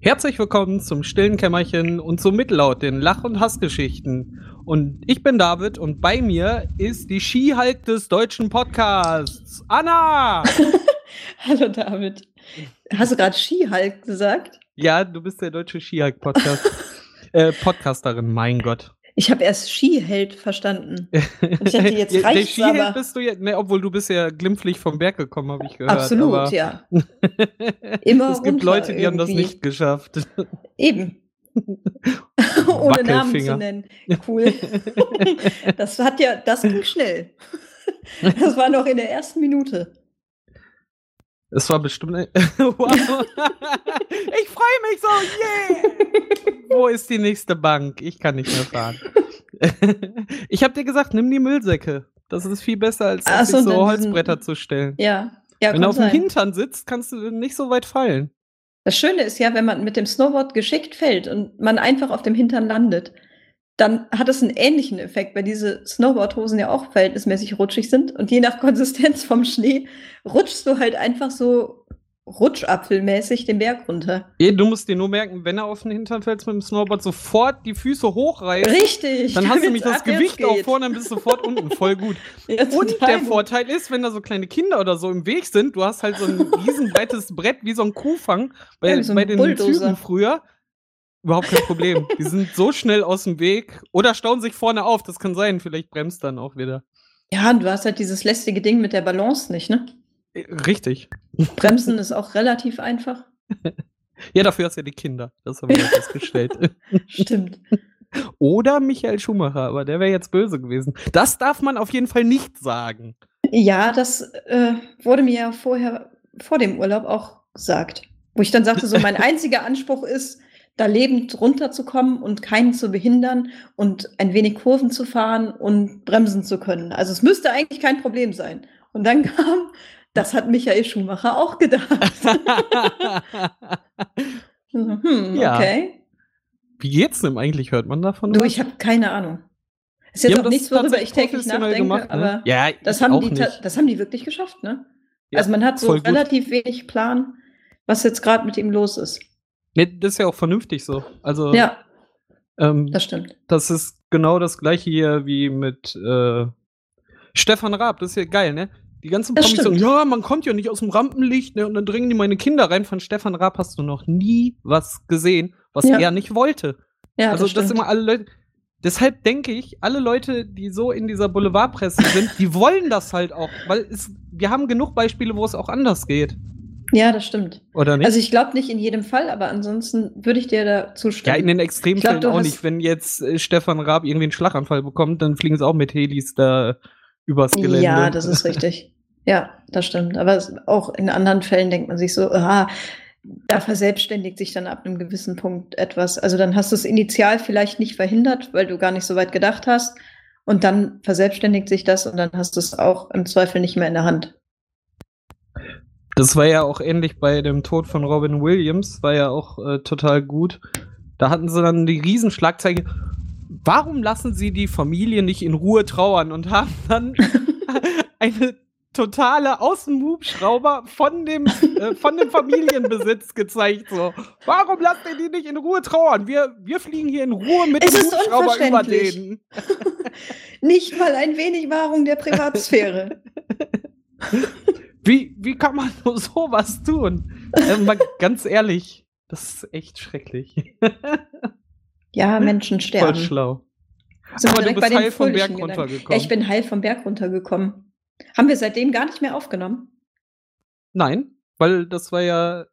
Herzlich willkommen zum stillen Kämmerchen und zum Mittellaut, den Lach- und Hassgeschichten. Und ich bin David und bei mir ist die Skihulk des deutschen Podcasts, Anna! Hallo David. Hast du gerade Skihulk gesagt? Ja, du bist der deutsche Skihulk-Podcast. äh, Podcasterin, mein Gott. Ich habe erst Skiheld verstanden. Und ich dachte, jetzt der reicht's Skiheld aber. bist du ja, ne, obwohl du bist ja glimpflich vom Berg gekommen, habe ich gehört. Absolut, aber ja. Immer es gibt Leute, die haben das irgendwie. nicht geschafft. Eben. Ohne Namen zu nennen. Cool. das hat ja, das ging schnell. Das war noch in der ersten Minute. Es war bestimmt. wow. ich freue mich so, yeah! Wo ist die nächste Bank? Ich kann nicht mehr fahren. ich habe dir gesagt, nimm die Müllsäcke. Das ist viel besser, als Ach so, sich so dann diesen- Holzbretter zu stellen. Ja. Ja, Wenn du auf dem sein. Hintern sitzt, kannst du nicht so weit fallen. Das Schöne ist ja, wenn man mit dem Snowboard geschickt fällt und man einfach auf dem Hintern landet, dann hat es einen ähnlichen Effekt, weil diese Snowboardhosen ja auch verhältnismäßig rutschig sind und je nach Konsistenz vom Schnee rutschst du halt einfach so rutschapfelmäßig den Berg runter. Du musst dir nur merken, wenn er auf den Hintern fällt mit dem Snowboard, sofort die Füße hochreißen. Richtig. Dann hast du nämlich das Gewicht auch vorne, dann bist du sofort unten. Voll gut. Ja, Und der gut. Vorteil ist, wenn da so kleine Kinder oder so im Weg sind, du hast halt so ein riesenbreites Brett wie so ein Kuhfang bei, Ja, so ein bei den Bulldozer. Zügen früher. Überhaupt kein Problem. Die sind so schnell aus dem Weg oder stauen sich vorne auf. Das kann sein. Vielleicht bremst dann auch wieder. Ja, und du hast halt dieses lästige Ding mit der Balance nicht, ne? Äh, Richtig. Bremsen ist auch relativ einfach. Ja, dafür hast du ja die Kinder. Das haben wir ja festgestellt. Stimmt. Oder Michael Schumacher, aber der wäre jetzt böse gewesen. Das darf man auf jeden Fall nicht sagen. Ja, das äh, wurde mir ja vorher, vor dem Urlaub auch gesagt. Wo ich dann sagte, so mein einziger Anspruch ist, da lebend runterzukommen und keinen zu behindern und ein wenig Kurven zu fahren und bremsen zu können. Also es müsste eigentlich kein Problem sein. Und dann kam, das hat Michael Schumacher auch gedacht. hm, Ja. okay. Wie geht's denn eigentlich? Hört man davon? Du, was? ich habe keine Ahnung. Ist jetzt auch nichts, worüber ich täglich nachdenke, gemacht, ne? aber ja, das haben, die das haben die wirklich geschafft, ne? Ja, also man hat so voll gut. relativ wenig Plan, was jetzt gerade mit ihm los ist. Nee, das ist ja auch vernünftig so. Also, Ja, ähm, das stimmt. das ist genau das gleiche hier wie mit äh, Stefan Raab. Das ist ja geil, ne? Die ganzen Das Promis sagen, ja, man kommt ja nicht aus dem Rampenlicht, ne? Und dann drängen die meine Kinder rein. Von Stefan Raab hast du noch nie was gesehen, was Ja. er nicht wollte. Ja, also das das immer alle Leute. Deshalb denke ich, alle Leute, die so in dieser Boulevardpresse sind, die wollen das halt auch, weil es, wir haben genug Beispiele, wo es auch anders geht, ja, das stimmt. oder nicht? Also ich glaube nicht in jedem Fall, aber ansonsten würde ich dir da ja, zustimmen. in den Extremfällen glaub, auch nicht. Wenn jetzt äh, Stefan Raab irgendwie einen Schlaganfall bekommt, dann fliegen sie auch mit Helis da übers Gelände. Ja, das ist richtig. Ja, das stimmt. Aber auch in anderen Fällen denkt man sich so, ah, da verselbstständigt sich dann ab einem gewissen Punkt etwas. Also dann hast du es initial vielleicht nicht verhindert, weil du gar nicht so weit gedacht hast. Und dann verselbstständigt sich das und dann hast du es auch im Zweifel nicht mehr in der Hand. Das war ja auch ähnlich bei dem Tod von Robin Williams, war ja auch äh, total gut. Da hatten sie dann die Riesenschlagzeile. Warum lassen sie die Familie nicht in Ruhe trauern und haben dann eine totale Außenhubschrauber von dem, äh, von dem Familienbesitz gezeigt. So, warum lasst ihr die nicht in Ruhe trauern? Wir, wir fliegen hier in Ruhe mit Es dem Hubschrauber über denen. Nicht mal ein wenig Wahrung der Privatsphäre. Wie, wie kann man nur sowas tun? Äh, mal ganz ehrlich, das ist echt schrecklich. Ja, Menschen Voll sterben. schlau. Sind Aber du bist heil vom Berg Gedanken. runtergekommen. Ja, ich bin heil vom Berg runtergekommen. Haben wir seitdem gar nicht mehr aufgenommen? Nein, weil das war ja.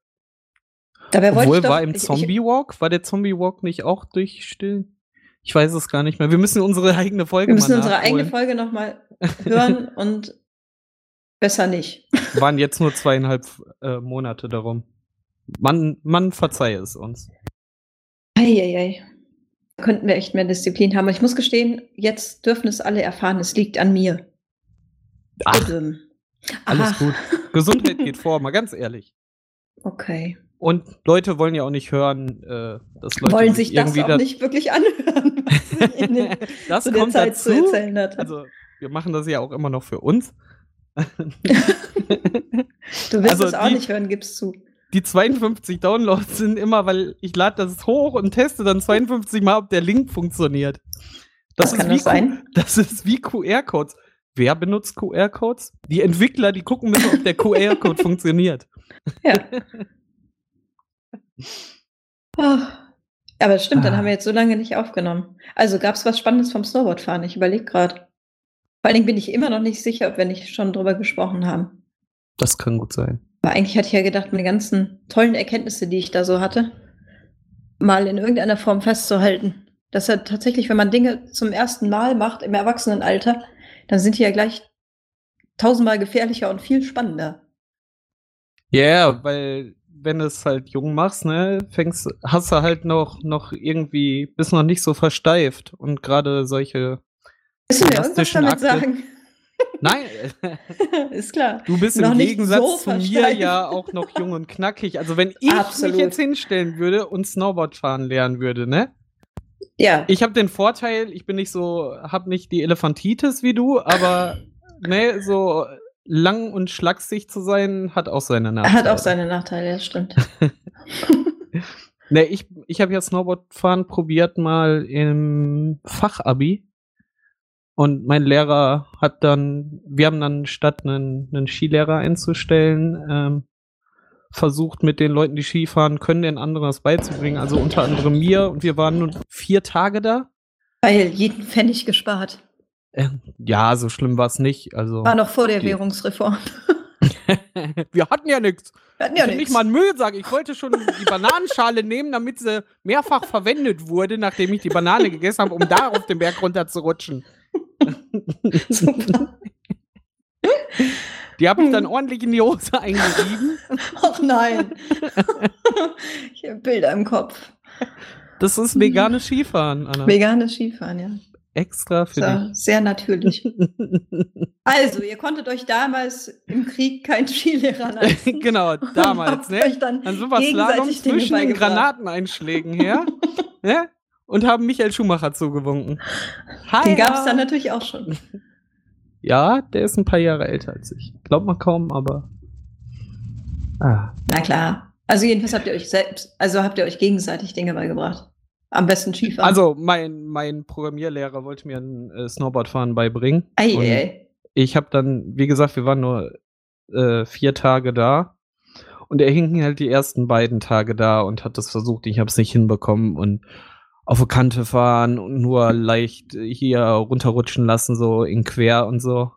Dabei wollte Obwohl, ich doch, war im Zombie Walk? War der Zombie Walk nicht auch durch still? Ich weiß es gar nicht mehr. Wir müssen unsere eigene Folge Wir müssen unsere eigene nachholen. Folge nochmal hören und besser nicht. Waren jetzt nur zweieinhalb äh, Monate darum. Man, man verzeihe es uns. Eieiei. Könnten wir echt mehr Disziplin haben. Aber ich muss gestehen, jetzt dürfen es alle erfahren, es liegt an mir. Ach, alles Aha. gut. Gesundheit geht vor, mal ganz ehrlich. Okay. Und Leute wollen ja auch nicht hören, äh, dass Leute Wollen sich das irgendwie auch da- nicht wirklich anhören, was in den, Das zu der kommt Zeit dazu. zu erzählen hat. Also, wir machen das ja auch immer noch für uns. du willst also es auch die- nicht hören, gibst zu. die 52 Downloads sind immer, weil ich lade das hoch und teste dann 52 Mal, ob der Link funktioniert. Das, Was ist kann wie das sein? Das ist wie QR-Codes. Wer benutzt QR-Codes? Die Entwickler, die gucken müssen, ob der QR-Code funktioniert. Ja. Ah. Aber das stimmt, dann Ah. haben wir jetzt so lange nicht aufgenommen. Also gab es was Spannendes vom Snowboardfahren? Ich überlege gerade. Vor allen Dingen bin ich immer noch nicht sicher, ob wir nicht schon drüber gesprochen haben. Das kann gut sein. Aber eigentlich hatte ich ja gedacht, meine ganzen tollen Erkenntnisse, die ich da so hatte, mal in irgendeiner Form festzuhalten. Dass ja tatsächlich, wenn man Dinge zum ersten Mal macht im Erwachsenenalter, dann sind die ja gleich tausendmal gefährlicher und viel spannender. Ja, yeah, weil wenn du es halt jung machst, ne, fängst, hast du halt noch, noch irgendwie, bist noch nicht so versteift und gerade solche, Du mir irgendwas damit Akte. sagen? nein, Ist klar. du bist Noch im Gegensatz so zu mir ja auch noch jung und knackig. Also wenn ich Absolut. mich jetzt hinstellen würde und Snowboard fahren lernen würde, ne, Ja, ich habe den Vorteil, ich bin nicht so, hab nicht die Elefantitis wie du, aber ne, so lang und schlaksig zu sein, hat auch seine Nachteile. hat auch seine Nachteile, das stimmt. Ne, ich, ich habe ja Snowboardfahren probiert mal im Fachabi. Und mein Lehrer hat dann, wir haben dann statt einen, einen Skilehrer einzustellen, ähm, versucht mit den Leuten, die Skifahren können, den anderen das beizubringen. Also unter anderem mir. Und wir waren nur vier Tage da. Weil jeden Pfennig gespart. Äh, ja, so schlimm war es nicht. Also War noch vor der Die- Währungsreform. wir hatten ja nichts. Wir hatten Ja, ja nicht nichts. mal einen Müllsack. Ich wollte schon die Bananenschale nehmen, damit sie mehrfach verwendet wurde, nachdem ich die Banane gegessen habe, um da auf den Berg runter zu rutschen. Super. Die habe ich dann ordentlich in die Hose eingerieben. Ach nein. ich habe Bilder im Kopf. Das ist veganes Skifahren, Anna. Veganes Skifahren, ja. Extra für So, sehr natürlich. dich. Also, ihr konntet euch damals im Krieg keinen Skilehrer leisten. genau, damals, ne? euch dann Dann sind wir Slalom zwischen den. Granateneinschlägen her. ne? Und haben Michael Schumacher zugewunken. Hi, Den gab es dann natürlich auch schon. Ja, der ist ein paar Jahre älter als ich. Glaubt man kaum, aber. Ah. Na klar. Also jedenfalls habt ihr euch selbst, also habt ihr euch gegenseitig Dinge beigebracht. Am besten Skifahren. Also, mein, mein Programmierlehrer wollte mir ein äh, Snowboardfahren beibringen. ei, ei. ich habe dann, wie gesagt, wir waren nur äh, vier Tage da. Und er hing halt die ersten beiden Tage da und hat das versucht. Ich habe es nicht hinbekommen und auf eine Kante fahren und nur leicht hier runterrutschen lassen, so in quer und so.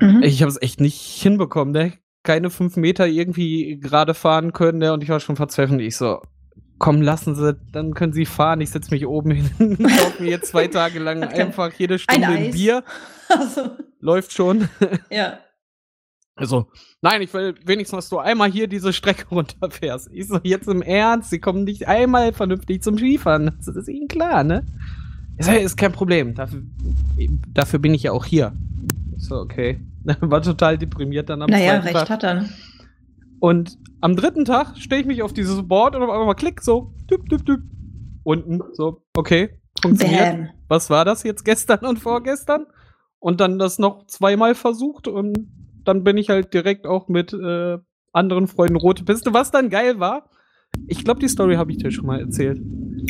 Mhm. Ich habe es echt nicht hinbekommen, ne? Keine fünf Meter irgendwie gerade fahren können, ne? Und ich war schon verzweifelt. Ich so, komm, lassen Sie, dann können Sie fahren. Ich setze mich oben hin, kaufe mir jetzt zwei Tage lang einfach jede Stunde ein. Bier. Also, Läuft schon. ja. Also, nein, ich will wenigstens, dass du einmal hier diese Strecke runterfährst. Ich so, jetzt im Ernst, sie kommen nicht einmal vernünftig zum Skifahren. Das ist ihnen klar, ne? Ich so, ist kein Problem. Dafür, dafür bin ich ja auch hier. Ich so, okay. War total deprimiert dann am Naja, recht Tag. hat er. Und am dritten Tag stelle ich mich auf dieses Board und auf einmal klick so, düpp, düpp, düpp. Unten, so, okay, funktioniert. Bam. Was war das jetzt gestern und vorgestern? Und dann das noch zweimal versucht und dann bin ich halt direkt auch mit äh, anderen Freunden rote Piste, was dann geil war. Ich glaube, die Story habe ich dir schon mal erzählt.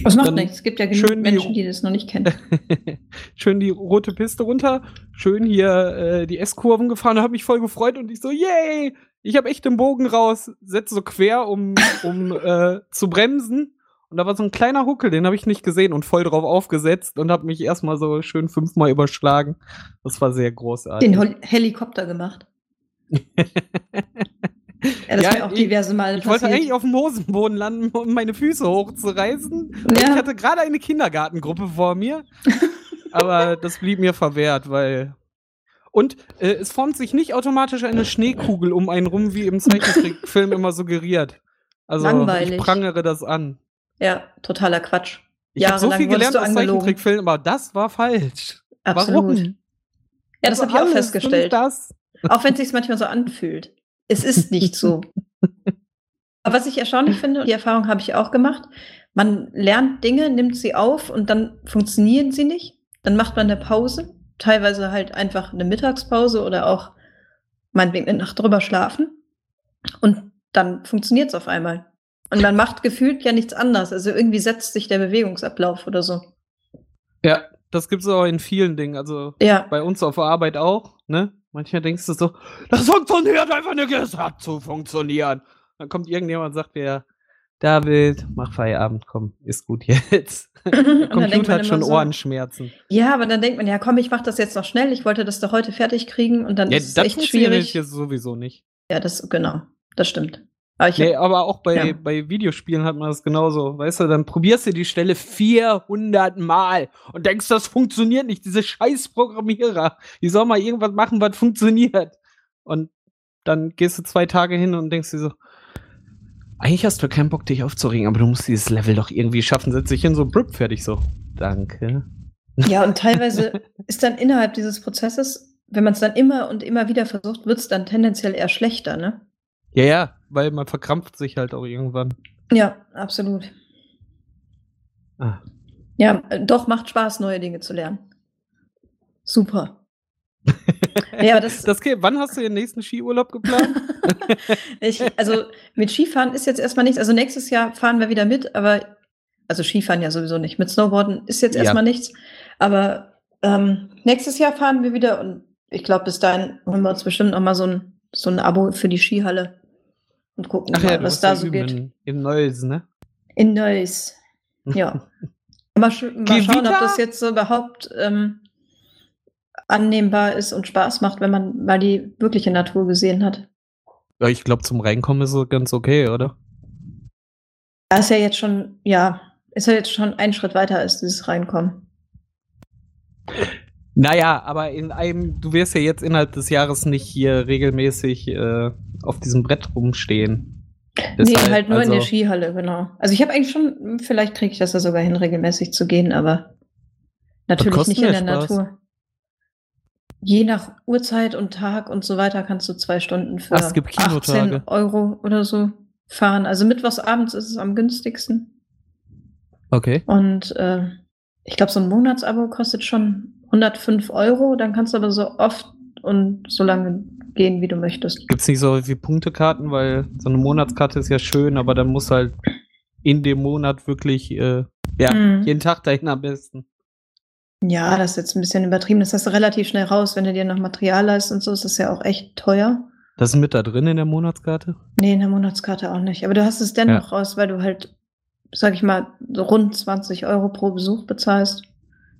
Das macht nichts. Es gibt ja genug schön die- Menschen, die das noch nicht kennen. schön die rote Piste runter, schön hier äh, die S-Kurven gefahren, habe mich voll gefreut und ich so, yay! Ich habe echt den Bogen raus, setze so quer, um, um äh, zu bremsen. Und da war so ein kleiner Huckel, den habe ich nicht gesehen und voll drauf aufgesetzt und habe mich erstmal so schön fünfmal überschlagen. Das war sehr großartig. Den Hol Helikopter gemacht. Ja, das Ja, mir auch ich- diverse Male Ich wollte eigentlich auf dem Hosenboden landen, um meine Füße hochzureißen. Und Ja. Ich hatte gerade eine Kindergartengruppe vor mir. aber das blieb mir verwehrt, weil. Und äh, es formt sich nicht automatisch eine Schneekugel um einen rum, wie im Zeichentrickfilm immer suggeriert. Also Langweilig. ich prangere das an. Ja, totaler Quatsch. Ich habe so viel gelernt aus. Zeichentrickfilmen, aber das war falsch. Absolut. Warum? Ja, das Also habe ich auch alles, festgestellt. Das. Auch wenn es sich manchmal so anfühlt. Es ist nicht so. Aber was ich erstaunlich finde, und die Erfahrung habe ich auch gemacht, man lernt Dinge, nimmt sie auf und dann funktionieren sie nicht. Dann macht man eine Pause, teilweise halt einfach eine Mittagspause oder auch meinetwegen eine Nacht drüber schlafen. Und dann funktioniert es auf einmal. Und man macht gefühlt ja nichts anderes. Also irgendwie setzt sich der Bewegungsablauf oder so. Ja, das gibt es auch in vielen Dingen. Also Ja. bei uns auf der Arbeit auch, ne? Manchmal denkst du so, das funktioniert einfach nicht, es hat zu funktionieren. Dann kommt irgendjemand und sagt dir, David, mach Feierabend, komm, ist gut jetzt. Der Computer hat schon so, Ohrenschmerzen. Ja, aber dann denkt man, ja komm, ich mach das jetzt noch schnell. Ich wollte das doch heute fertig kriegen und dann Ja, ist es das echt schwierig. jetzt sowieso nicht. Ja, das, genau. Das stimmt. Aber ich Nee, hab, aber auch bei, Ja. bei Videospielen hat man das genauso. Weißt du, dann probierst du die Stelle 400 Mal und denkst, das funktioniert nicht. Diese scheiß Programmierer, die soll mal irgendwas machen, was funktioniert. Und dann gehst du zwei Tage hin und denkst dir so, eigentlich hast du keinen Bock, dich aufzuregen, aber du musst dieses Level doch irgendwie schaffen. Setz dich hin, so, blub, fertig so. Danke. ja, und teilweise ist dann innerhalb dieses Prozesses, wenn man es dann immer und immer wieder versucht, wird es dann tendenziell eher schlechter, ne? Ja, ja, weil man verkrampft sich halt auch irgendwann. Ja, absolut. Ah. Ja, doch macht Spaß, neue Dinge zu lernen. Super. Ja, aber das, Das geht. Wann hast du den nächsten Skiurlaub geplant? ich, also mit Skifahren ist jetzt erstmal nichts. Also nächstes Jahr fahren wir wieder mit, aber also Skifahren ja sowieso nicht. Mit Snowboarden ist jetzt Ja. erstmal nichts. Aber ähm, nächstes Jahr fahren wir wieder und ich glaube, bis dahin holen wir uns bestimmt noch mal so ein, so ein Abo für die Skihalle und gucken Ach ja, mal, du was da ja so geht. In, in Neues, ne? In Neuss. Ja. Mal, sch mal schauen, ob das jetzt so überhaupt ähm, annehmbar ist und Spaß macht, wenn man mal die wirkliche Natur gesehen hat. Ja, ich glaube, zum Reinkommen ist es ganz okay, oder? Da ist ja jetzt schon, ja, ist ja jetzt schon ein Schritt weiter als dieses Reinkommen. Naja, aber in einem, du wirst ja jetzt innerhalb des Jahres nicht hier regelmäßig äh, auf diesem Brett rumstehen. nee, Deshalb, halt nur in der also- Skihalle, genau. Also ich habe eigentlich schon, vielleicht kriege ich das ja sogar hin, regelmäßig zu gehen, aber natürlich nicht in der Spaß? Natur. Je nach Uhrzeit und Tag und so weiter kannst du zwei Stunden für Ach, es gibt 18 Kinotage. Euro oder so fahren. Also mittwochsabends ist es am günstigsten. Okay. Und äh, ich glaube, so ein Monatsabo kostet schon 105 Euro. Dann kannst du aber so oft und so lange gehen, wie du möchtest. Gibt's nicht so wie Punktekarten, weil so eine Monatskarte ist ja schön, aber dann muss halt in dem Monat wirklich, äh, ja, Mhm. jeden Tag dahin am besten. Ja, das ist jetzt ein bisschen übertrieben. Das hast du relativ schnell raus. Wenn du dir noch Material leistest und so, ist das ja auch echt teuer. Das ist mit da drin in der Monatskarte? Nee, in der Monatskarte auch nicht. Aber du hast es dennoch raus, weil du halt, sag ich mal, so rund 20 Euro pro Besuch bezahlst.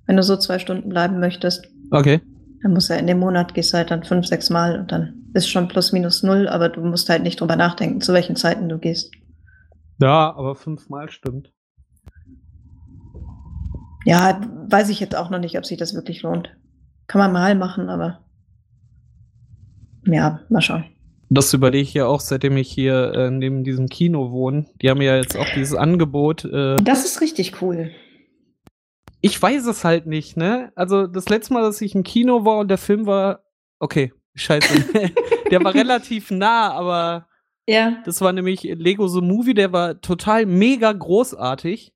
Wenn du so zwei Stunden bleiben möchtest. Okay. Dann du ja in dem Monat gehst du halt dann fünf, sechs Mal und dann ist schon plus minus null, aber du musst halt nicht drüber nachdenken, zu welchen Zeiten du gehst. Ja, aber fünfmal stimmt. Ja, weiß ich jetzt auch noch nicht, ob sich das wirklich lohnt. Kann man mal machen, aber ja, mal schauen. Das überlege ich ja auch, seitdem ich hier äh, neben diesem Kino wohne. Die haben ja jetzt auch dieses Angebot. Äh, Das ist richtig cool. Ich weiß es halt nicht, ne? Also das letzte Mal, dass ich im Kino war und der Film war, okay, scheiße. der war relativ nah, aber Ja. das war nämlich Lego The Movie, der war total mega großartig.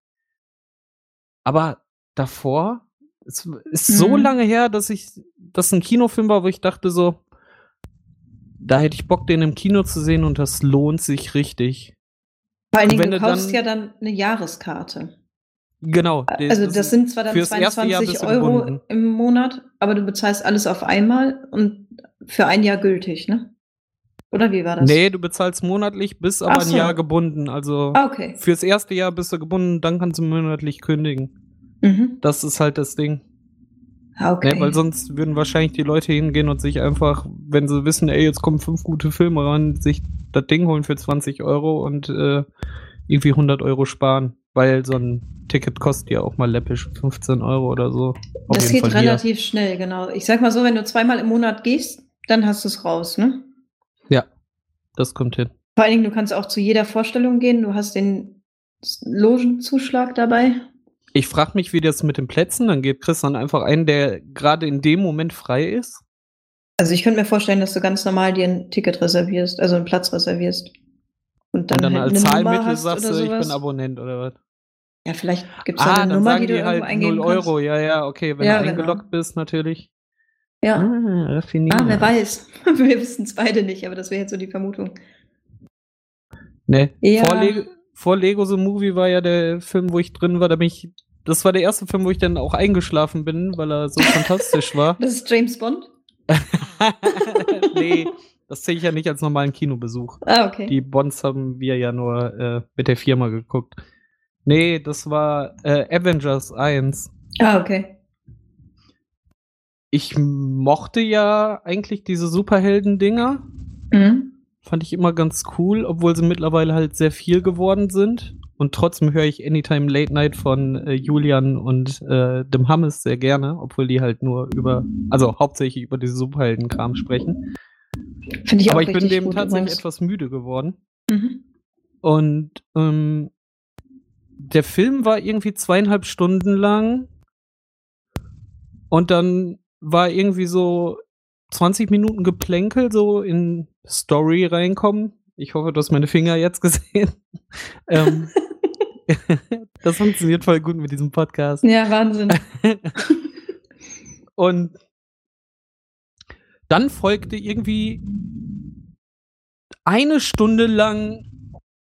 Aber davor, es ist so Mhm. lange her, dass ich, dass ein Kinofilm war, wo ich dachte so, da hätte ich Bock, den im Kino zu sehen und das lohnt sich richtig. Vor allen Dingen, du kaufst dann- ja dann eine Jahreskarte. Genau. Also das sind zwar dann fürs erste Jahr 22 bist du Euro gebunden. im Monat, aber du bezahlst alles auf einmal und für ein Jahr gültig, ne? Oder wie war das? Nee, du bezahlst monatlich, bist aber Ach ein so. Jahr gebunden. Also Ah, okay. fürs erste Jahr bist du gebunden, dann kannst du monatlich kündigen. Mhm. Das ist halt das Ding. Ah, okay. Ne, weil sonst würden wahrscheinlich die Leute hingehen und sich einfach, wenn sie wissen, ey, jetzt kommen fünf gute Filme ran, sich das Ding holen für 20 Euro und äh, irgendwie 100 Euro sparen. Weil so ein Ticket kostet ja auch mal läppisch 15 Euro oder so. Auf das geht Fall hier. relativ schnell, genau. Ich sag mal so, wenn du zweimal im Monat gehst, dann hast du es raus, ne? Ja, das kommt hin. Vor allen Dingen, du kannst auch zu jeder Vorstellung gehen. Du hast den Logenzuschlag dabei. Ich frage mich, wie das mit den Plätzen, dann geht Chris dann einfach einen, der gerade in dem Moment frei ist. Also ich könnte mir vorstellen, dass du ganz normal dir ein Ticket reservierst, also einen Platz reservierst. Und dann, und dann halt als Zahlmittel sagst du, ich bin Abonnent oder was? Ja, vielleicht gibt es Ah, eine Nummer, die du die irgendwo halt eingeben 0 Euro. Ja, ja, okay, wenn Ja, du genau. eingeloggt bist, natürlich. kannst. Ja. Ah. Ah, wer weiß. Wir wissen es beide nicht, aber das wäre jetzt so die Vermutung. Ne, Ja. vor, Le vor Lego The Movie war ja der Film, wo ich drin war, da bin ich. Das war der erste Film, wo ich dann auch eingeschlafen bin, weil er so fantastisch war. Das ist James Bond? nee, das zähle ich ja nicht als normalen Kinobesuch. Ah, okay. Die Bonds haben wir ja nur äh, mit der Firma geguckt. Nee, das war äh, Avengers 1. ah, okay. Ich mochte ja eigentlich diese Superhelden-Dinger. Mhm. Fand ich immer ganz cool, obwohl sie mittlerweile halt sehr viel geworden sind. Und trotzdem höre ich Anytime Late Night von äh, Julian und äh, dem Hammes sehr gerne, obwohl die halt nur über, also hauptsächlich über diese Superhelden-Kram sprechen. Finde ich Aber auch ich bin dem tatsächlich übrigens. etwas müde geworden. Mhm. Und ähm, der Film war irgendwie zweieinhalb Stunden lang. Und dann war irgendwie so 20 Minuten Geplänkel so in Story reinkommen. Ich hoffe, du hast meine Finger jetzt gesehen. ähm, das funktioniert voll gut mit diesem Podcast. Ja, Wahnsinn. Und dann folgte irgendwie eine Stunde lang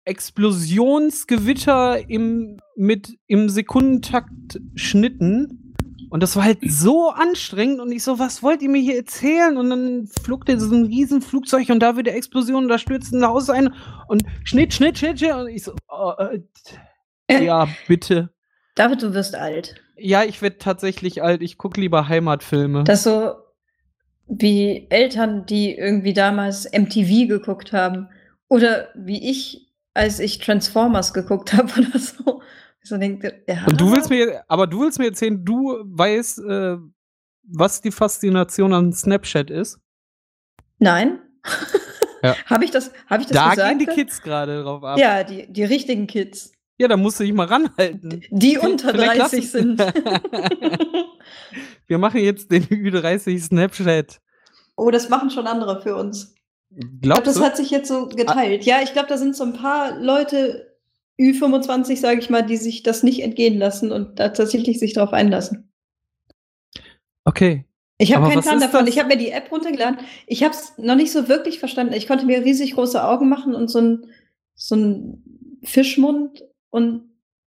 Explosionsgewitter im, mit, im Sekundentakt Schnitten. Und das war halt so anstrengend. Und ich so, was wollt ihr mir hier erzählen? Und dann flog da so ein Riesenflugzeug und da wieder Explosion und da stürzt ein Haus ein und Schnitt, Schnitt, Schnitt, Schnitt. Und ich so, oh, äh, ja, bitte. David, du wirst alt. Ja, ich werde tatsächlich alt. Ich gucke lieber Heimatfilme. Das so wie Eltern, die irgendwie damals MTV geguckt haben. Oder wie ich, als ich Transformers geguckt habe oder so. So denke, ja. Und du willst mir, aber du willst mir erzählen, du weißt, äh, was die Faszination an Snapchat ist? Nein. Ja. habe ich das, hab ich das da gesagt? gehen die Kids gerade drauf ab. Ja, die, die richtigen Kids. Ja, da musst du dich mal ranhalten. Die unter vielleicht 30 lassen- sind. Wir machen jetzt den Ü30 Snapchat. oh, das machen schon andere für uns. Ich glaube, Glaubst das hat sich jetzt so geteilt. Ja, ich glaube, da sind so ein paar Leute, Ü25, sage ich mal, die sich das nicht entgehen lassen und da tatsächlich sich darauf einlassen. Okay. Ich habe keinen Plan davon. das? Ich habe mir die App runtergeladen. Ich habe es noch nicht so wirklich verstanden. Ich konnte mir riesig große Augen machen und so ein, so ein Fischmund und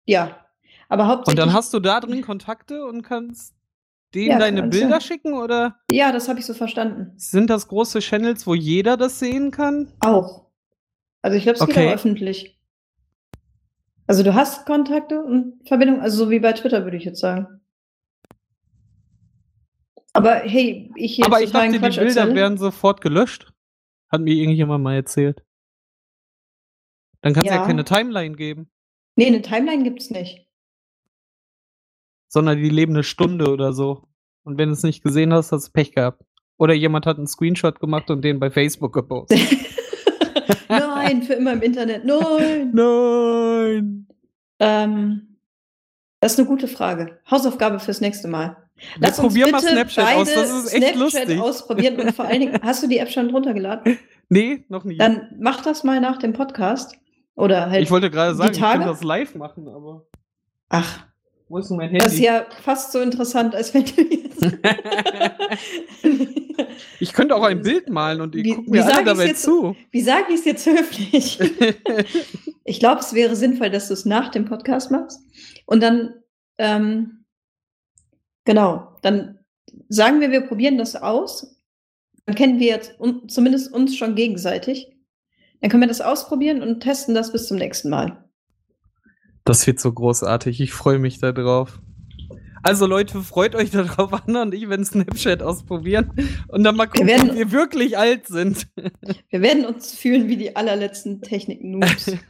ja. Aber Und hauptsächlich. dann hast du da drin Kontakte und kannst denen Ja, deine Bilder ja. schicken oder ja, das habe ich so verstanden. sind das große Channels, wo jeder das sehen kann? Auch. Also ich glaube, es geht Okay. auch öffentlich. Also du hast Kontakte und Verbindung, also so wie bei Twitter, würde ich jetzt sagen. Aber hey, ich hier Aber ich dachte, die Quatsch Bilder erzähle. werden sofort gelöscht. Hat mir irgendjemand mal erzählt. Dann kann es ja. Ja. keine Timeline geben, Nee, eine Timeline gibt's nicht. Sondern die leben eine Stunde oder so. Und wenn du es nicht gesehen hast, hast du Pech gehabt. Oder jemand hat einen Screenshot gemacht und den bei Facebook gepostet. Nein, für immer im Internet. Nein. Nein! Ähm, das ist eine gute Frage. Hausaufgabe fürs nächste Mal. Lass Wir uns probieren mal bitte Snapchat beide aus, das ist echt Snapchat lustig. ausprobieren und vor allen Dingen, hast du die App schon runtergeladen? Nee, noch nie. Dann mach das mal nach dem Podcast. Oder halt. ich wollte gerade sagen, ich könnte das live machen, aber Ach, wo ist denn mein das ist Handy? ja fast so interessant, als wenn du jetzt. ich könnte auch ein Bild malen und die Wie- gucken wie mir alle dabei jetzt? zu. Wie sage ich es jetzt höflich? Ich glaube, es wäre sinnvoll, dass du es nach dem Podcast machst. Und dann, ähm, genau, dann sagen wir, wir probieren das aus. Dann kennen wir jetzt un zumindest uns schon gegenseitig. Dann können wir das ausprobieren und testen das bis zum nächsten Mal. Das wird so großartig. Ich freue mich da drauf. Also Leute, freut euch darauf, Anna und ich werden Snapchat ausprobieren und dann mal gucken, werden- ob wir wirklich alt sind. Wir werden uns fühlen wie die allerletzten Technik-Noobs.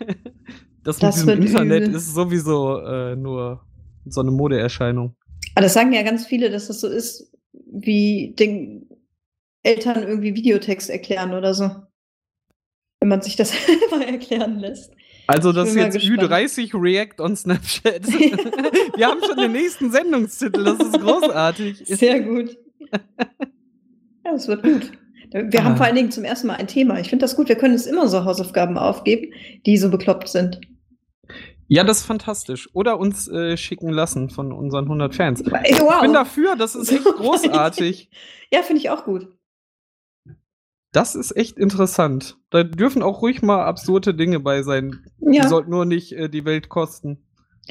Das mit Das diesem wird Internet übel. ist sowieso äh, nur so eine Modeerscheinung. Aber das sagen ja ganz viele, dass das so ist, wie den Eltern irgendwie Videotext erklären oder so. Wenn man sich das selber erklären lässt. Also das ist jetzt gespannt. Ü30 React on Snapchat. wir haben schon den nächsten Sendungstitel, das ist großartig. Sehr gut. Ja, das wird gut. Wir haben Ah. vor allen Dingen zum ersten Mal ein Thema. Ich finde das gut. Wir können uns immer so Hausaufgaben aufgeben, die so bekloppt sind. Ja, das ist fantastisch. Oder uns äh, schicken lassen von unseren 100 Fans. Wow. Ich bin dafür, das ist echt großartig. Ja, finde ich auch gut. Das ist echt interessant. Da dürfen auch ruhig mal absurde Dinge bei sein. Ja. Die sollten nur nicht äh, die Welt kosten.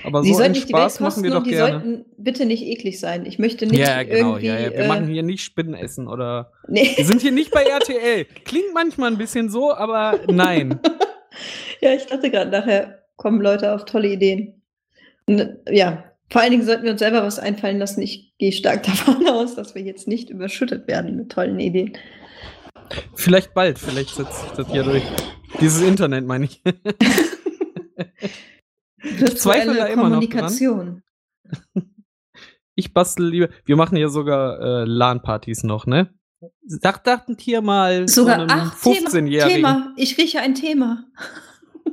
Aber die so einen Spaß machen wir doch die gerne. sollten bitte nicht eklig sein. Ich möchte nicht ja, genau, irgendwie... Ja, ja. Wir äh, machen hier nicht Spinnenessen oder... Nee. Wir sind hier nicht bei RTL. Klingt manchmal ein bisschen so, aber nein. ja, ich dachte gerade, nachher kommen Leute auf tolle Ideen. Und, ja, vor allen Dingen sollten wir uns selber was einfallen lassen. Ich gehe stark davon aus, dass wir jetzt nicht überschüttet werden mit tollen Ideen. Vielleicht bald, vielleicht setzt sich das ja durch. Dieses Internet meine ich. ich zweifle da immer noch dran. Ich bastel lieber. Wir machen ja sogar äh, LAN-Partys noch, ne? Sag dachten hier mal sogar so 15-Jährigen. Thema. Ich rieche ein Thema.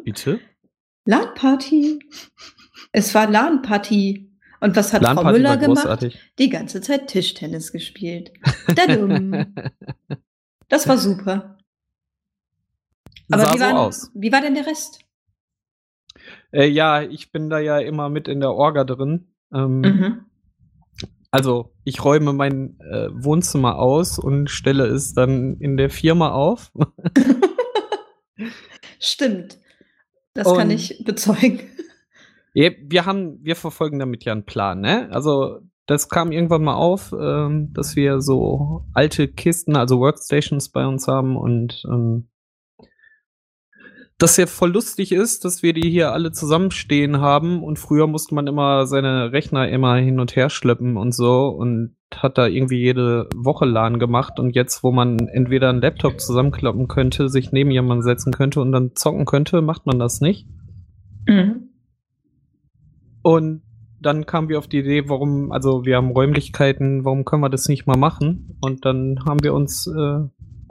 Bitte? LAN-Party. Es war LAN-Party. Und was hat Frau Müller gemacht? Die ganze Zeit Tischtennis gespielt. das war super. Aber wie, war, so aus. wie war denn der Rest? Äh, ja, ich bin da ja immer mit in der Orga drin. Ähm, mhm. Also ich räume mein äh, Wohnzimmer aus und stelle es dann in der Firma auf. Stimmt. Das und kann ich bezeugen. Wir haben, wir verfolgen damit ja einen Plan, ne? Also das kam irgendwann mal auf, ähm, dass wir so alte Kisten, also Workstations bei uns haben und ähm, das ja voll lustig ist, dass wir die hier alle zusammenstehen haben und früher musste man immer seine Rechner immer hin und her schleppen und so und hat da irgendwie jede Woche LAN gemacht und jetzt, wo man entweder einen Laptop zusammenklappen könnte, sich neben jemanden setzen könnte und dann zocken könnte, macht man das nicht. Mhm. Und dann kamen wir auf die Idee, warum, also wir haben Räumlichkeiten, warum können wir das nicht mal machen? Und dann haben wir uns äh,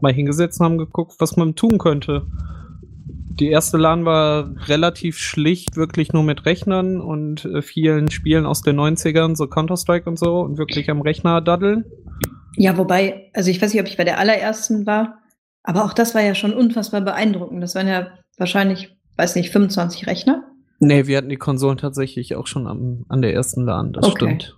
mal hingesetzt und haben geguckt, was man tun könnte die erste LAN war relativ schlicht, wirklich nur mit Rechnern und äh, vielen Spielen aus den 90ern, so Counter-Strike und so, und wirklich am Rechner daddeln. Ja, wobei, also ich weiß nicht, ob ich bei der allerersten war, aber auch das war ja schon unfassbar beeindruckend. Das waren ja wahrscheinlich, weiß nicht, 25 Rechner. Nee, wir hatten die Konsolen tatsächlich auch schon am, an der ersten LAN, das okay. stimmt.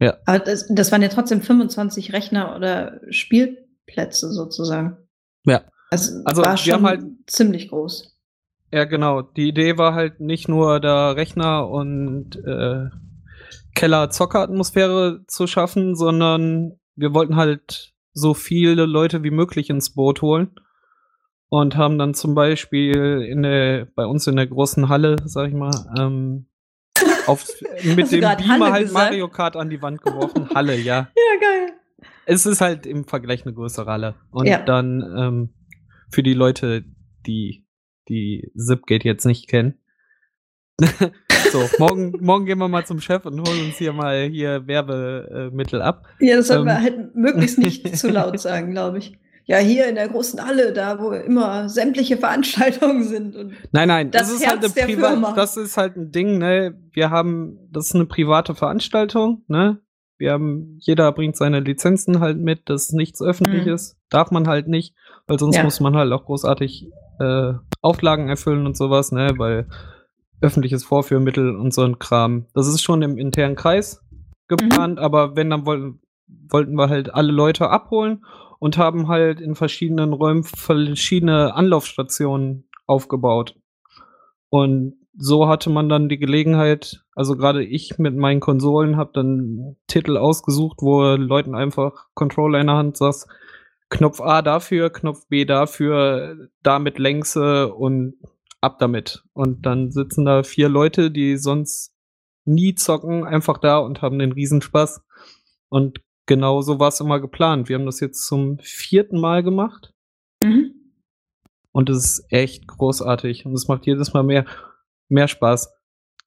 Ja. Aber das, das waren ja trotzdem 25 Rechner oder Spielplätze sozusagen. Ja. Also, also war schon halt ziemlich groß. Ja, genau. Die Idee war halt nicht nur da Rechner und äh, Keller-Zocker-Atmosphäre zu schaffen, sondern wir wollten halt so viele Leute wie möglich ins Boot holen und haben dann zum Beispiel in der, bei uns in der großen Halle, sag ich mal, ähm, auf, mit dem Beamer halt? Mario Kart an die Wand geworfen. Halle, ja. Ja, geil. Es ist halt im Vergleich eine größere Halle. Und ja. dann ähm, für die Leute, die die Zipgate jetzt nicht kennen. so, morgen, morgen gehen wir mal zum Chef und holen uns hier mal hier Werbemittel ab. Ja, das sollten ähm. wir halt möglichst nicht zu laut sagen, glaube ich. Ja, hier in der großen Halle, da wo immer sämtliche Veranstaltungen sind. Und nein, nein, das, das ist halt eine Privat, das ist halt ein Ding, ne? Wir haben, das ist eine private Veranstaltung, ne? Wir haben, jeder bringt seine Lizenzen halt mit, das ist nichts öffentliches, mhm. darf man halt nicht, weil sonst ja. muss man halt auch großartig äh, Auflagen erfüllen und sowas, ne, weil öffentliches Vorführmittel und so ein Kram. Das ist schon im internen Kreis geplant, mhm. aber wenn, dann wollten, wollten wir halt alle Leute abholen und haben halt in verschiedenen Räumen verschiedene Anlaufstationen aufgebaut. Und so hatte man dann die Gelegenheit, also gerade ich mit meinen Konsolen habe dann Titel ausgesucht, wo Leuten einfach Controller in der Hand saß, Knopf A dafür, Knopf B dafür, damit Längse und ab damit. Und dann sitzen da vier Leute, die sonst nie zocken, einfach da und haben den Riesenspaß. Und genau so war es immer geplant. Wir haben das jetzt zum vierten Mal gemacht. Mhm. Und es ist echt großartig. Und es macht jedes Mal mehr mehr Spaß.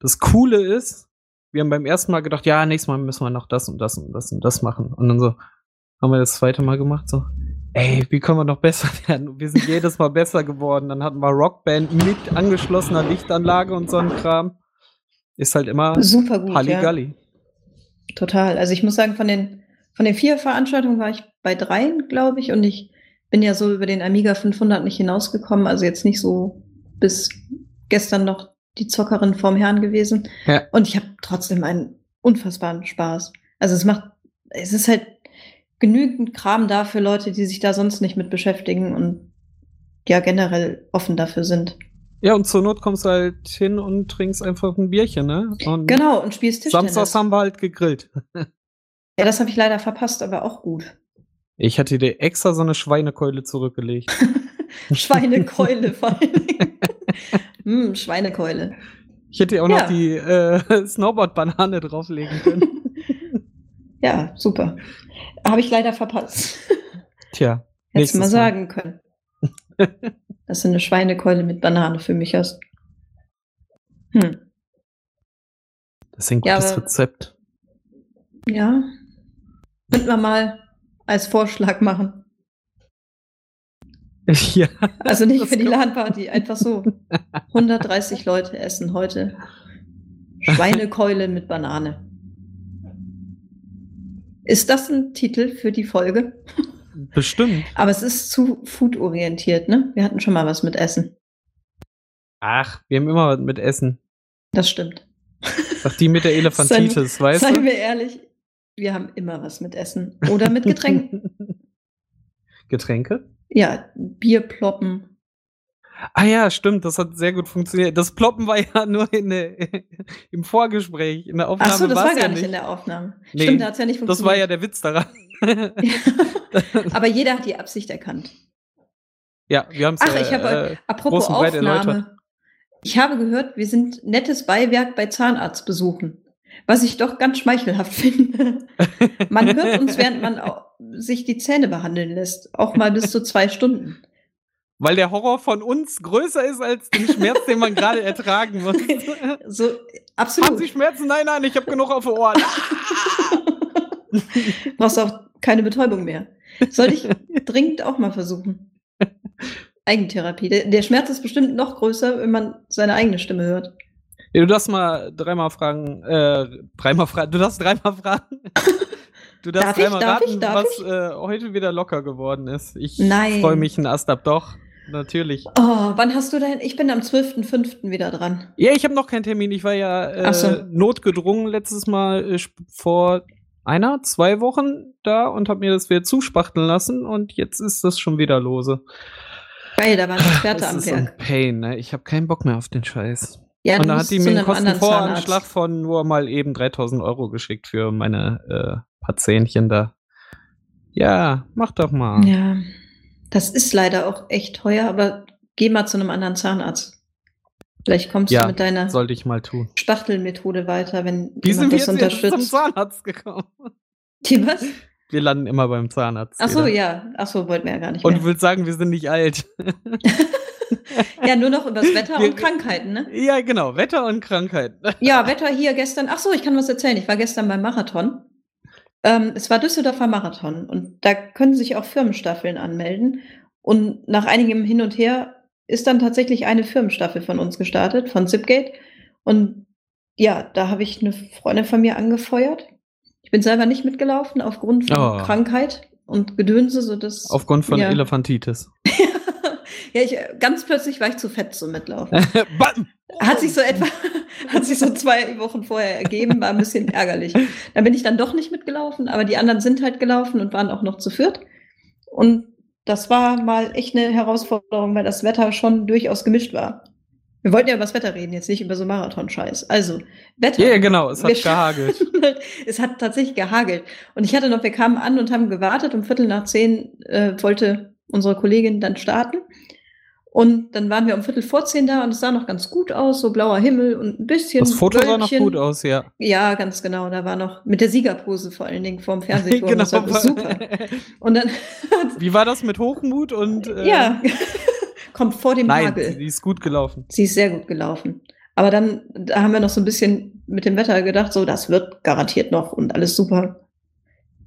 Das Coole ist, wir haben beim ersten Mal gedacht, ja, nächstes Mal müssen wir noch das und das und das und das machen. Und dann so, haben wir das zweite Mal gemacht, so, ey, wie können wir noch besser werden? Wir sind jedes Mal besser geworden. Dann hatten wir Rockband mit angeschlossener Lichtanlage und so ein Kram. Ist halt immer super gut. Halligalli. Ja. Total. Also ich muss sagen, von den, von den vier Veranstaltungen war ich bei dreien, glaube ich, und ich bin ja so über den Amiga 500 nicht hinausgekommen, also jetzt nicht so bis gestern noch die Zockerin vorm Herrn gewesen. Ja. Und ich habe trotzdem einen unfassbaren Spaß. Also es macht, es ist halt genügend Kram da für Leute, die sich da sonst nicht mit beschäftigen und ja generell offen dafür sind. Ja, und zur Not kommst du halt hin und trinkst einfach ein Bierchen, ne? Und Genau, und spielst Tischtennis. Samstags haben wir halt gegrillt. Ja, das habe ich leider verpasst, aber auch gut. Ich hatte dir extra so eine Schweinekeule zurückgelegt. Schweinekeule vor allen Dingen. Hm, Schweinekeule. Ich hätte auch Ja. noch die äh, Snowboard-Banane drauflegen können. Ja, super. Habe ich leider verpasst. Tja. Hättest nächstes mal sagen können. dass du eine Schweinekeule mit Banane für mich hast. Hm. Das ist ein Ja, gutes aber- Rezept. Ja. Könnten wir mal als Vorschlag machen. ja. Also nicht für die LAN-Party, einfach so. 130 Leute essen heute Schweinekeule mit Banane. Ist das ein Titel für die Folge? Bestimmt. Aber es ist zu food-orientiert, ne? Wir hatten schon mal was mit Essen. Ach, wir haben immer was mit Essen. Das stimmt. Ach, die mit der Elefantitis, weißt Seien du? wir ehrlich, wir haben immer was mit Essen. Oder mit Getränken. Getränke? ja, Bier ploppen. Ah ja, stimmt, das hat sehr gut funktioniert. Das Ploppen war ja nur in der, im Vorgespräch. In der Aufnahme Achso, das war gar ja nicht in der Aufnahme. Nee, Stimmt, da hat es ja nicht Das war ja funktioniert. der Witz daran. Aber jeder hat die Absicht erkannt. ja, wir haben es Ach, ich habe äh, Apropos Aufnahme. Ich habe gehört, wir sind nettes Beiwerk bei Zahnarztbesuchen. Was ich doch ganz schmeichelhaft finde. Man hört uns, während man sich die Zähne behandeln lässt. Auch mal bis zu zwei Stunden. Weil der Horror von uns größer ist als den Schmerz, den man gerade ertragen muss. So, Haben absolut. Sie Schmerzen? Nein, nein, ich habe genug auf den Ohren. Brauchst auch keine Betäubung mehr. Soll ich dringend auch mal versuchen. Eigentherapie. Der Schmerz ist bestimmt noch größer, wenn man seine eigene Stimme hört. Ja, du darfst mal dreimal fragen, äh, dreimal fragen, du darfst dreimal fragen. Du darfst Darf ich? dreimal Darf raten, ich? Darf was äh, heute wieder locker geworden ist. Ich freue mich ein Ast ab. Doch, natürlich. Oh, wann hast du denn? Ich bin am 12.05. wieder dran. Ja, ich habe noch keinen Termin. Ich war ja äh, so. notgedrungen letztes Mal äh, vor einer, zwei Wochen da und habe mir das wieder zuspachteln lassen und jetzt ist das schon wieder lose. Geil, da war ein Experte Das am ist ein Werk. Pain, ne? Ich habe keinen Bock mehr auf den Scheiß. Ja, und dann hat die mir einen Kostenvoranschlag von nur mal eben 3000 Euro geschickt für meine äh, paar Zähnchen da. Ja, mach doch mal. Ja, das ist leider auch echt teuer, aber geh mal zu einem anderen Zahnarzt. Vielleicht kommst Ja, du mit deiner Sollte ich mal tun. Spachtelmethode weiter, wenn Wie sind das jetzt wieder zum unterstützt. Zahnarzt gekommen? Die was? Wir landen immer beim Zahnarzt. Ach so, wieder. ja. Ach so, wollten wir ja gar nicht Und du willst sagen, wir sind nicht alt. Ja, nur noch übers Wetter Wir- und Krankheiten, ne? ja, genau. Wetter und Krankheit. Ja, Wetter hier gestern. Ach so, ich kann was erzählen. Ich war gestern beim Marathon. Ähm, es war Düsseldorfer Marathon und da können sich auch Firmenstaffeln anmelden. Und nach einigem Hin und Her ist dann tatsächlich eine Firmenstaffel von uns gestartet, von Zipgate. Und ja, da habe ich eine Freundin von mir angefeuert. Ich bin selber nicht mitgelaufen aufgrund von Oh. Krankheit und Gedönse, so Aufgrund von ja. Elefantitis. ja, ich, ganz plötzlich war ich zu fett zum Mitlaufen. Hat sich so etwa, hat sich so zwei Wochen vorher ergeben, war ein bisschen ärgerlich. Da bin ich dann doch nicht mitgelaufen, aber die anderen sind halt gelaufen und waren auch noch zu viert. Und das war mal echt eine Herausforderung, weil das Wetter schon durchaus gemischt war. Wir wollten ja über das Wetter reden, jetzt nicht über so Marathon-Scheiß. Also, Wetter. Ja, ja, genau. Es hat gehagelt. es hat tatsächlich gehagelt. Und ich hatte noch, wir kamen an und haben gewartet. Um Viertel nach zehn äh, wollte unsere Kollegin dann starten. Und dann waren wir um Viertel vor zehn da und es sah noch ganz gut aus, so blauer Himmel und ein bisschen. Das Foto sah noch Wölkchen. gut aus, ja. Ja, ganz genau. Da war noch mit der Siegerpose vor allen Dingen vorm Fernsehturm. Das war super. Und dann, Wie war das mit Hochmut und äh, ja, kommt vor dem Nein, Hagel. die ist gut gelaufen. Sie ist sehr gut gelaufen. Aber dann, da haben wir noch so ein bisschen mit dem Wetter gedacht, so, das wird garantiert noch und alles super.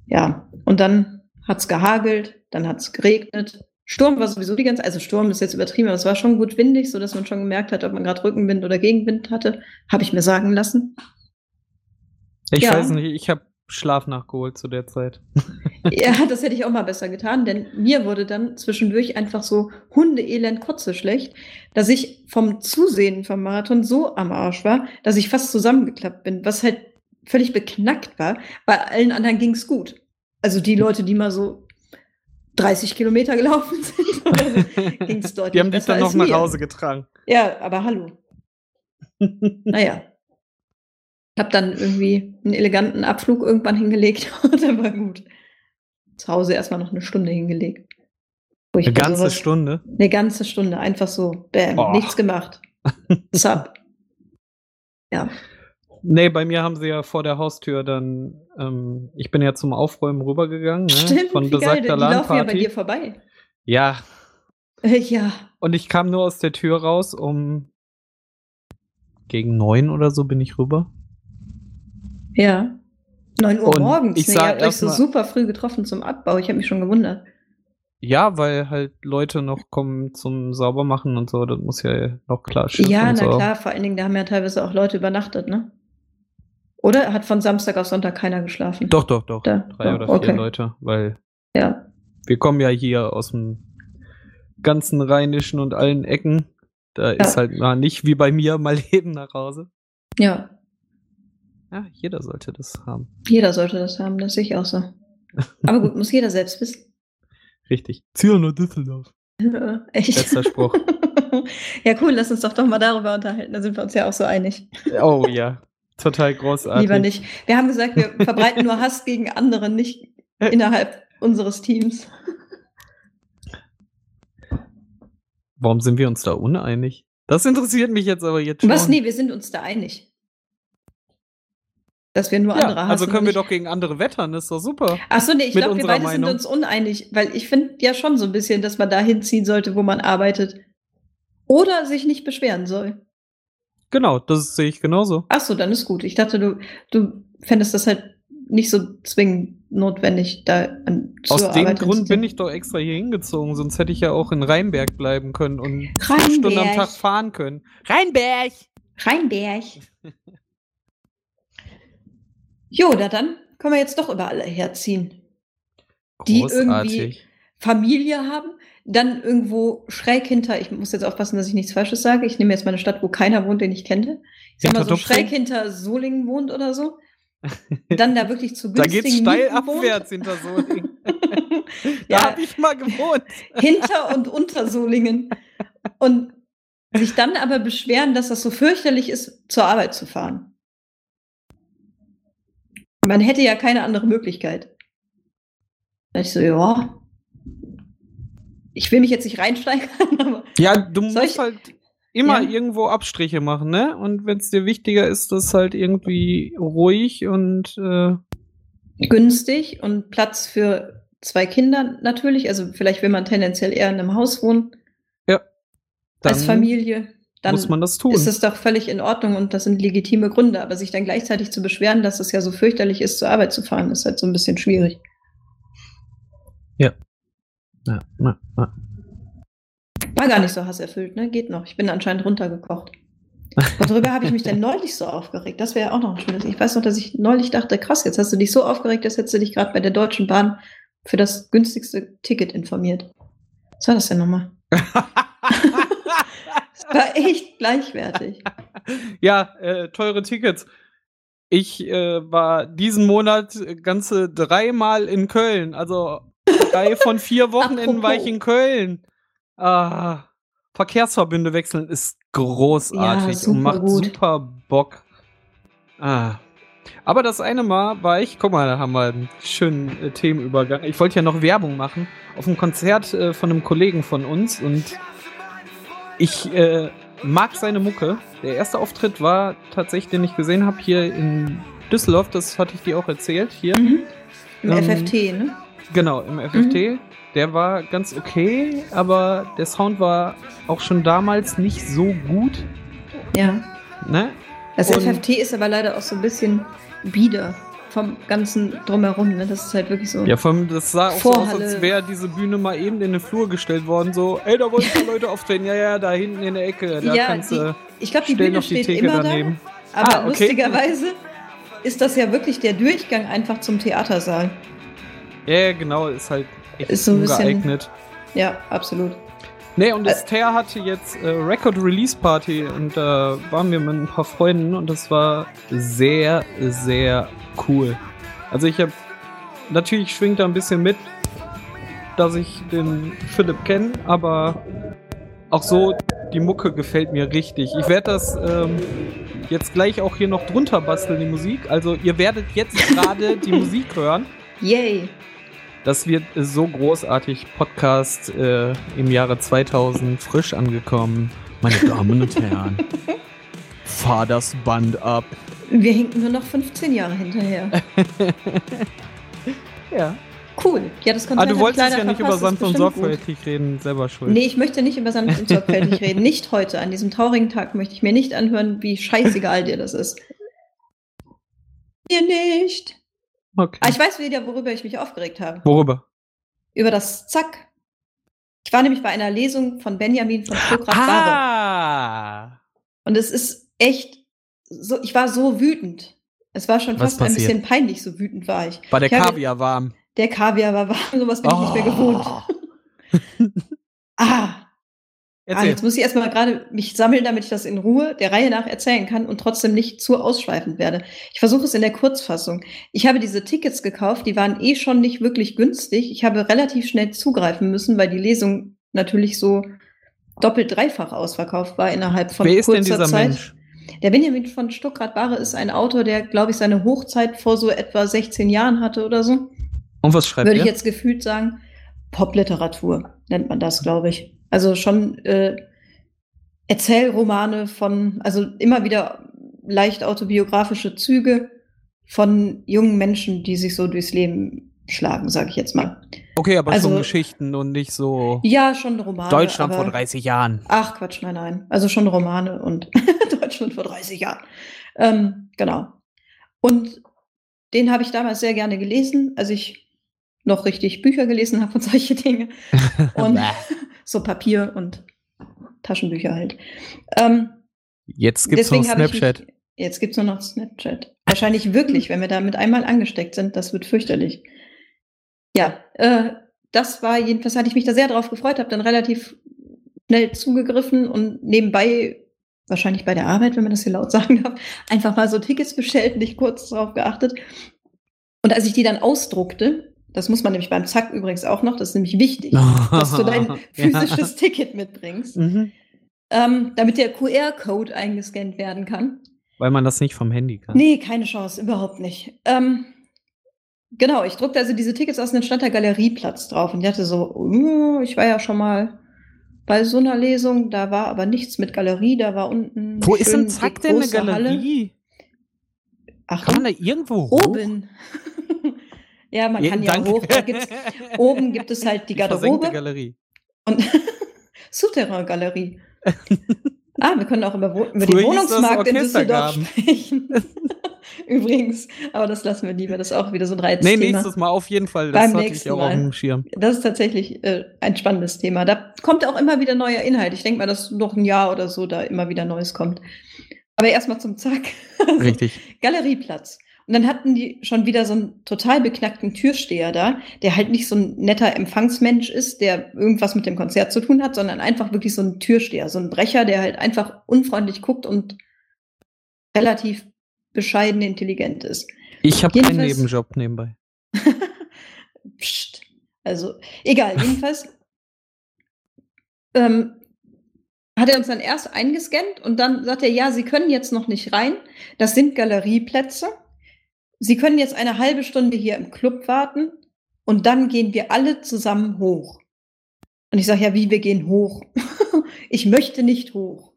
Ja, und dann hat's gehagelt, dann hat's geregnet. Sturm war sowieso die ganze, also Sturm ist jetzt übertrieben, aber es war schon gut windig, so dass man schon gemerkt hat, ob man gerade Rückenwind oder Gegenwind hatte. Habe ich mir sagen lassen. Ich Ja. weiß nicht, ich habe Schlaf nachgeholt zu der Zeit. Ja, das hätte ich auch mal besser getan, denn mir wurde dann zwischendurch einfach so hundeelend kotze schlecht, dass ich vom Zusehen vom Marathon so am Arsch war, dass ich fast zusammengeklappt bin, was halt völlig beknackt war. Bei allen anderen ging's gut. Also die Leute, die mal so 30 Kilometer gelaufen sind, so, ging es deutlich Die haben dich dann noch nach. Hause getragen. Ja, aber hallo. Naja. Hab dann irgendwie einen eleganten Abflug irgendwann hingelegt und dann war gut. Zu Hause erstmal noch eine Stunde hingelegt. Wo ich Eine ganze sowas- Stunde. Eine ganze Stunde, einfach so. Bam, Oh. nichts gemacht. Zap. Ja. Nee, bei mir haben sie ja vor der Haustür dann, ähm, ich bin ja zum Aufräumen rübergegangen, ne? Stimmt, von wie geil, die besagter laufen ja bei dir vorbei. Ja, Äh, ja. und ich kam nur aus der Tür raus um gegen neun oder so bin ich rüber. Ja. 9 Uhr Und morgens. ich ne? Ihr habt euch so super früh getroffen zum Abbau. Ich habe mich schon gewundert. Ja, weil halt Leute noch kommen zum Saubermachen und so, das muss ja noch klar schiffen Ja, na so. klar, vor allen Dingen, da haben ja teilweise auch Leute übernachtet, ne? Oder hat von Samstag auf Sonntag keiner geschlafen? Doch, doch, doch. Da, Drei doch, oder vier okay. Leute, weil Ja. wir kommen ja hier aus dem ganzen Rheinischen und allen Ecken. Da ist halt mal nicht wie bei mir mal Leben nach Hause. Ja. Ja, jeder sollte das haben. Jeder sollte das haben, das sehe ich auch so. Aber gut, muss jeder selbst wissen. Richtig. Zier nach Düsseldorf. Äh, Echt. Letzter Spruch. ja, cool, lass uns doch doch mal darüber unterhalten. Da sind wir uns ja auch so einig. Oh ja. Total großartig. Lieber nicht. Wir haben gesagt, wir verbreiten nur Hass gegen andere, nicht innerhalb unseres Teams. Warum sind wir uns da uneinig? Das interessiert mich jetzt aber jetzt schon. Was? Nee, wir sind uns da einig. Dass wir nur ja, andere hassen. also können wir doch gegen andere wettern, ist doch super. Ach so, nee, ich glaube, wir beide Meinung. sind uns uneinig, weil ich finde ja schon so ein bisschen, dass man da hinziehen sollte, wo man arbeitet. Oder sich nicht beschweren soll. Genau, das sehe ich genauso. Ach so, dann ist gut. Ich dachte, du, du fändest das halt nicht so zwingend notwendig, da an, Aus dem Arbeit Grund bin ich doch extra hier hingezogen, sonst hätte ich ja auch in Rheinberg bleiben können und Rheinberg. Stunden am Tag fahren können. Rheinberg! Rheinberg. jo, na dann können wir jetzt doch überall herziehen. Die irgendwie- Familie haben, dann irgendwo schräg hinter, ich muss jetzt aufpassen, dass ich nichts Falsches sage. Ich nehme jetzt mal eine Stadt, wo keiner wohnt, den ich kenne. Ich sag mal so schräg hinter Solingen wohnt oder so. Dann da wirklich zu Da günstigen geht's steil Mieten wohnt. abwärts hinter Solingen. da ja, habe ich mal gewohnt. hinter und unter Solingen. Und sich dann aber beschweren, dass das so fürchterlich ist, zur Arbeit zu fahren. Man hätte ja keine andere Möglichkeit. Da ich so, ja. Ich will mich jetzt nicht reinsteigern, aber Ja, du musst ich- halt immer Ja. irgendwo Abstriche machen, ne? Und wenn es dir wichtiger ist, dass halt irgendwie ruhig und äh, günstig und Platz für zwei Kinder natürlich. Also vielleicht will man tendenziell eher in einem Haus wohnen dann als Familie. Dann muss man das tun. ist es doch völlig in Ordnung und das sind legitime Gründe. Aber sich dann gleichzeitig zu beschweren, dass es ja so fürchterlich ist, zur Arbeit zu fahren, ist halt so ein bisschen schwierig. Ja, ja, ja. War gar nicht so hasserfüllt, ne? Geht noch. Ich bin anscheinend runtergekocht. Worüber habe ich mich denn neulich so aufgeregt? Das wäre ja auch noch ein schönes. Ich weiß noch, dass ich neulich dachte, krass, jetzt hast du dich so aufgeregt, als hättest du dich gerade bei der Deutschen Bahn für das günstigste Ticket informiert. Was war das denn nochmal? Das war echt gleichwertig. ja, äh, teure Tickets. Ich äh, war diesen Monat ganze dreimal in Köln. Also drei von vier Wochenenden war ich Apropos. in Köln. Ah, Verkehrsverbünde wechseln ist großartig Ja, und macht super gut. super Bock. Ah. Aber das eine Mal war ich, guck mal, da haben wir einen schönen äh, Themenübergang. Ich wollte ja noch Werbung machen auf einem Konzert äh, von einem Kollegen von uns und ich äh, mag seine Mucke. Der erste Auftritt war tatsächlich, den ich gesehen habe, hier in Düsseldorf. Das hatte ich dir auch erzählt. Hier. Mhm. Im Ähm, FFT, ne? Genau, im FFT. Der war ganz okay, aber der Sound war auch schon damals nicht so gut. Ja. Ne? Das Und- FFT ist aber leider auch so ein bisschen bieder vom ganzen Drumherum. Ne? Das ist halt wirklich so. Ja, allem, das sah auch so aus, Vorhalle. als wäre diese Bühne mal eben in den Flur gestellt worden. So, ey, da wollen ein paar Leute auftreten. Ja, ja, da hinten in der Ecke. Da Ja, kannst die- ich glaube, die Bühne die steht Theke immer daneben. da. Aber Ah, okay. lustigerweise ist das ja wirklich der Durchgang einfach zum Theatersaal. Ja, genau, ist halt echt Ist so ein bisschen- ungeeignet. Ja, absolut. Nee, und das Ter hatte jetzt äh, Record Release Party und da waren wir mit ein paar Freunden und das war sehr, sehr cool. Also ich habe natürlich schwingt da ein bisschen mit, dass ich den Philipp kenne, aber auch so, die Mucke gefällt mir richtig. Ich werde das ähm, jetzt gleich auch hier noch drunter basteln, die Musik. Also ihr werdet jetzt gerade die Musik hören. Yay. Das wird so großartig. Podcast äh, im Jahre 2000 frisch angekommen. Meine Damen und Herren. Fahr das Band ab. Wir hinken nur noch 15 Jahre hinterher. ja. Cool. Ja, das Konzert Aber du wolltest ja nicht verpasst, über Sanft und bestimmt gut. sorgfältig reden, selber schuld. Nee, ich möchte nicht über sanft und sorgfältig reden. Nicht heute. An diesem traurigen Tag möchte ich mir nicht anhören, wie scheißegal dir das ist. Dir nicht. Okay. Ah, ich weiß wieder, worüber ich mich aufgeregt habe. Worüber? Über das Zack. Ich war nämlich bei einer Lesung von Benjamin von Stuckrad. Ah! Und es ist echt so, ich war so wütend. Es war schon Was fast ein passiert? bisschen peinlich, so wütend war ich. War der Ich Kaviar warm? Der Kaviar war warm, sowas bin ich nicht mehr gewohnt. Oh. Ah, Ah, jetzt muss ich erstmal gerade mich sammeln, damit ich das in Ruhe der Reihe nach erzählen kann und trotzdem nicht zu ausschweifend werde. Ich versuche es in der Kurzfassung. Ich habe diese Tickets gekauft, die waren eh schon nicht wirklich günstig. Ich habe relativ schnell zugreifen müssen, weil die Lesung natürlich so doppelt dreifach ausverkauft war innerhalb von Wer ist kurzer denn dieser Zeit. Mensch? Der Benjamin von Stuckrad-Barre ist ein Autor, der, glaube ich, seine Hochzeit vor so etwa 16 Jahren hatte oder so. Und was schreibt Würde ich er? jetzt gefühlt sagen. Popliteratur nennt man das, glaube ich. Also schon äh, Erzählromane von, also immer wieder leicht autobiografische Züge von jungen Menschen, die sich so durchs Leben schlagen, sage ich jetzt mal. Okay, aber also- schon Geschichten und nicht so Ja, schon Romane. Deutschland aber, vor 30 Jahren. Ach Quatsch, nein, nein. Also schon Romane und Deutschland vor 30 Jahren. Ähm, genau. Und den habe ich damals sehr gerne gelesen, als ich noch richtig Bücher gelesen habe und solche Dinge. Und. So Papier und Taschenbücher halt. Ähm, Jetzt gibt's noch Snapchat. mich- Jetzt gibt's nur noch Snapchat. Wahrscheinlich wirklich, wenn wir damit einmal angesteckt sind, das wird fürchterlich. Ja, äh, das war jedenfalls, hatte ich mich da sehr drauf gefreut, habe dann relativ schnell zugegriffen und nebenbei, wahrscheinlich bei der Arbeit, wenn man das hier laut sagen darf, einfach mal so Tickets bestellt, nicht kurz darauf geachtet. Und als ich die dann ausdruckte, das muss man nämlich beim Zack übrigens auch noch, das ist nämlich wichtig, dass du dein physisches Ticket mitbringst, Ja. Mhm. ähm, damit der QR-Code eingescannt werden kann. Weil man das nicht vom Handy kann. Nee, keine Chance, überhaupt nicht. Ähm, genau, ich druckte also diese Tickets aus und dann stand der Galerieplatz drauf und ich dachte so, uh, ich war ja schon mal bei so einer Lesung, da war aber nichts mit Galerie, da war unten. Wo ist denn Zack denn eine große Halle. Galerie? Ach, Kann man da irgendwo hoch? oben. Ja, man kann ja hoch. Oben gibt es halt die Garderobe Galerie. und Souterrain-Galerie. Ah, wir können auch über, über den Wohnungsmarkt in Düsseldorf sprechen. Übrigens, aber das lassen wir lieber. Das ist auch wieder so ein Nee, Reizthema. nächstes Mal auf jeden Fall. Das Beim hatte ich auch auf Mal. dem Schirm. Das ist tatsächlich äh, ein spannendes Thema. Da kommt auch immer wieder neuer Inhalt. Ich denke mal, dass noch ein Jahr oder so da immer wieder Neues kommt. Aber erstmal zum Zack. Richtig. Galerieplatz. Und dann hatten die schon wieder so einen total beknackten Türsteher da, der halt nicht so ein netter Empfangsmensch ist, der irgendwas mit dem Konzert zu tun hat, sondern einfach wirklich so ein Türsteher, so ein Brecher, der halt einfach unfreundlich guckt und relativ bescheiden intelligent ist. Ich habe keinen Nebenjob nebenbei. Psst. Also, egal, jedenfalls ähm, hat er uns dann erst eingescannt und dann sagt er, ja, Sie können jetzt noch nicht rein. Das sind Galerieplätze. Sie können jetzt eine halbe Stunde hier im Club warten und dann gehen wir alle zusammen hoch. Und ich sage, ja, wie, wir gehen hoch? ich möchte nicht hoch.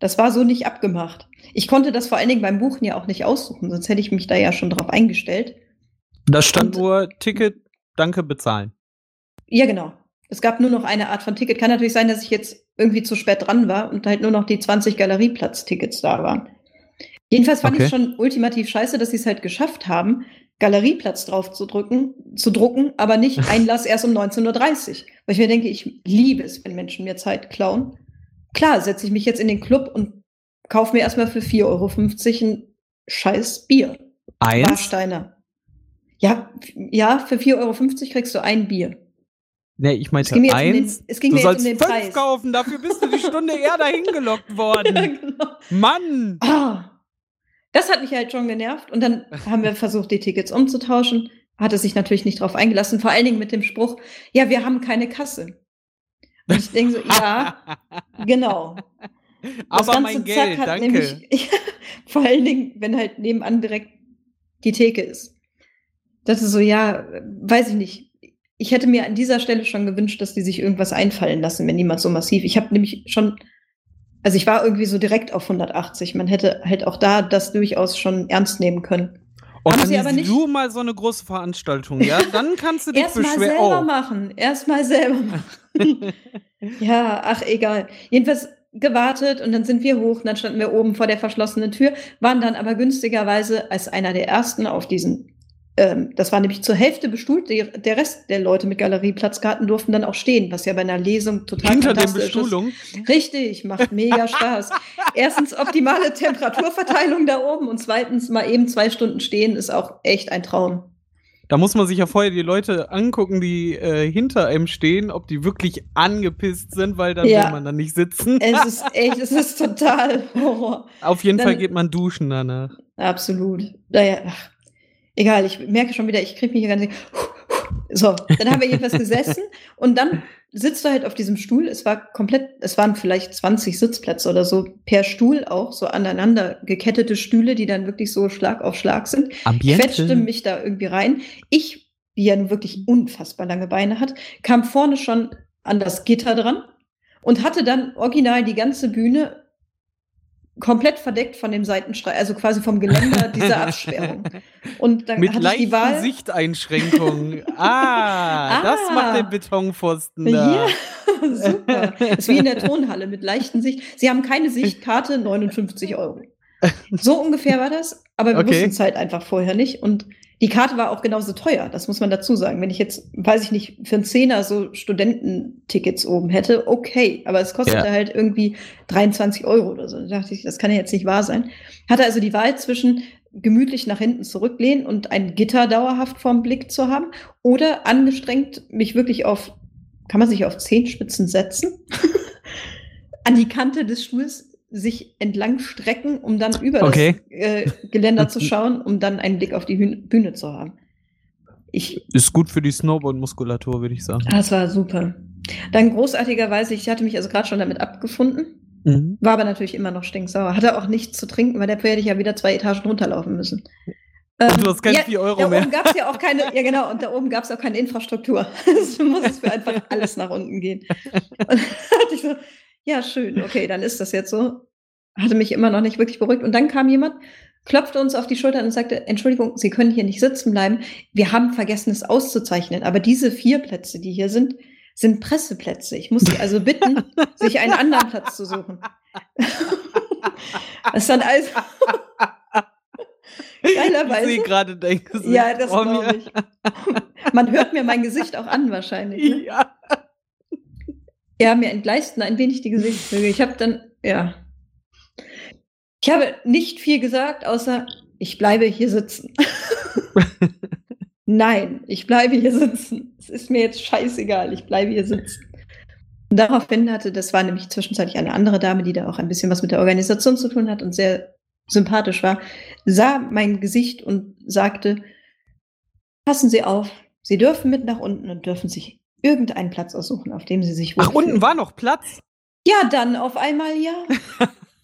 Das war so nicht abgemacht. Ich konnte das vor allen Dingen beim Buchen ja auch nicht aussuchen, sonst hätte ich mich da ja schon drauf eingestellt. Da stand Und- nur Ticket, danke, bezahlen. Ja, genau. Es gab nur noch eine Art von Ticket. Kann natürlich sein, dass ich jetzt irgendwie zu spät dran war und halt nur noch die 20 Galerieplatz-Tickets da waren. Jedenfalls fand ich Okay. es schon ultimativ scheiße, dass sie es halt geschafft haben, Galerieplatz drauf zu drücken, zu drucken, aber nicht Einlass erst um 19.30 Uhr. Weil ich mir denke, ich liebe es, wenn Menschen mir Zeit klauen. Klar, setze ich mich jetzt in den Club und kaufe mir erstmal für 4,50 Euro ein scheiß Bier. Eins. Warsteiner. Ja, ja, für 4,50 Euro kriegst du ein Bier. Nee, ich Es meinte ging mir jetzt um den, eins. es ging Du mir jetzt um sollst den fünf Preis. kaufen, dafür bist du die Stunde eher dahin gelockt ja, worden. genau. Mann! Ah, das hat mich halt schon genervt. Und dann haben wir versucht, die Tickets umzutauschen. hat er sich natürlich nicht drauf eingelassen, vor allen Dingen mit dem Spruch, ja, wir haben keine Kasse. Und ich denke so, ja, genau. Das Aber mein Geld, danke. Nämlich, vor allen Dingen, wenn halt nebenan direkt die Theke ist. Das ist so, ja, weiß ich nicht. Ich hätte mir an dieser Stelle schon gewünscht, dass die sich irgendwas einfallen lassen, wenn niemand so massiv. Ich habe nämlich schon, also ich war irgendwie so direkt auf 180. Man hätte halt auch da das durchaus schon ernst nehmen können. Organisier du mal so eine große Veranstaltung, ja? Dann kannst du dich Erst mal selber oh. machen. Erst mal selber machen. ja, ach, egal. Jedenfalls gewartet und dann sind wir hoch und dann standen wir oben vor der verschlossenen Tür, waren dann aber günstigerweise als einer der ersten auf diesen ähm, das war nämlich zur Hälfte bestuhlt. der Rest der Leute mit Galerieplatzkarten durften dann auch stehen, was ja bei einer Lesung total Hinter fantastisch den Bestuhlung. ist. Richtig, macht mega Spaß. Erstens optimale Temperaturverteilung da oben und zweitens mal eben zwei Stunden stehen ist auch echt ein Traum. Da muss man sich ja vorher die Leute angucken, die äh, hinter einem stehen, ob die wirklich angepisst sind, weil dann ja. will man dann nicht sitzen. Es ist echt, es ist total Horror. Auf jeden dann, Fall geht man duschen danach. Absolut. Naja, ach, egal, ich merke schon wieder, ich kriege mich hier ganz. So, dann haben wir jedenfalls gesessen und dann sitzt du halt auf diesem Stuhl. Es war komplett, es waren vielleicht 20 Sitzplätze oder so per Stuhl auch, so aneinander gekettete Stühle, die dann wirklich so Schlag auf Schlag sind. Ambiente. Quetschte mich da irgendwie rein. Ich, die ja nun wirklich unfassbar lange Beine hat, kam vorne schon an das Gitter dran und hatte dann original die ganze Bühne komplett verdeckt von dem Seitenstreif, also quasi vom Geländer dieser Absperrung. Und dann Mit hatte ich die Wahl. Sichteinschränkungen. Ah, ah, das macht den Betonpfosten da. Ja, super. Das ist wie in der Tonhalle mit leichten Sicht. Sie haben keine Sichtkarte, 59 Euro. So ungefähr war das, aber wir okay. wussten es halt einfach vorher nicht. Und die Karte war auch genauso teuer, das muss man dazu sagen. Wenn ich jetzt, weiß ich nicht, für einen Zehner so Studententickets oben hätte, okay, aber es kostete ja. halt irgendwie 23 Euro oder so. Da dachte ich, das kann ja jetzt nicht wahr sein. Hatte also die Wahl zwischen gemütlich nach hinten zurücklehnen und ein Gitter dauerhaft vorm Blick zu haben oder angestrengt mich wirklich auf, kann man sich auf Zehenspitzen setzen? an die Kante des Stuhls sich entlang strecken, um dann über okay. das äh, Geländer zu schauen, um dann einen Blick auf die Bühne zu haben. Ich, ist gut für die Snowboard-Muskulatur, würde ich sagen. Das war super. Dann großartigerweise, ich hatte mich also gerade schon damit abgefunden, mhm. war aber natürlich immer noch stinksauer. Hatte auch nichts zu trinken, weil dafür hätte ich ja wieder zwei Etagen runterlaufen müssen. Ähm, du hast keine ja, 4 Euro da mehr. Da oben gab es ja auch keine, ja genau, und da oben gab es auch keine Infrastruktur. Es muss es für einfach alles nach unten gehen. Und dann hatte ich so, ja, schön, okay, dann ist das jetzt so. Hatte mich immer noch nicht wirklich beruhigt. Und dann kam jemand, klopfte uns auf die Schulter und sagte, Entschuldigung, Sie können hier nicht sitzen bleiben. Wir haben vergessen, es auszuzeichnen. Aber diese vier Plätze, die hier sind, sind Presseplätze. Ich muss Sie also bitten, sich einen anderen Platz zu suchen. das ist dann also Geilerweise. Ich gerade dein Gesicht. Ja, das glaube ich. Man hört mir mein Gesicht auch an wahrscheinlich. Ne? Ja. Ja, mir entgleisten ein wenig die Gesichtszüge. Ich habe dann, ja. Ich habe nicht viel gesagt, außer ich bleibe hier sitzen. Nein, ich bleibe hier sitzen. Es ist mir jetzt scheißegal, ich bleibe hier sitzen. Und daraufhin hatte, das war nämlich zwischenzeitlich eine andere Dame, die da auch ein bisschen was mit der Organisation zu tun hat und sehr sympathisch war, sah mein Gesicht und sagte, passen Sie auf, Sie dürfen mit nach unten und dürfen sich irgendeinen Platz aussuchen, auf dem sie sich Ach, unten war noch Platz? Ja, dann auf einmal ja.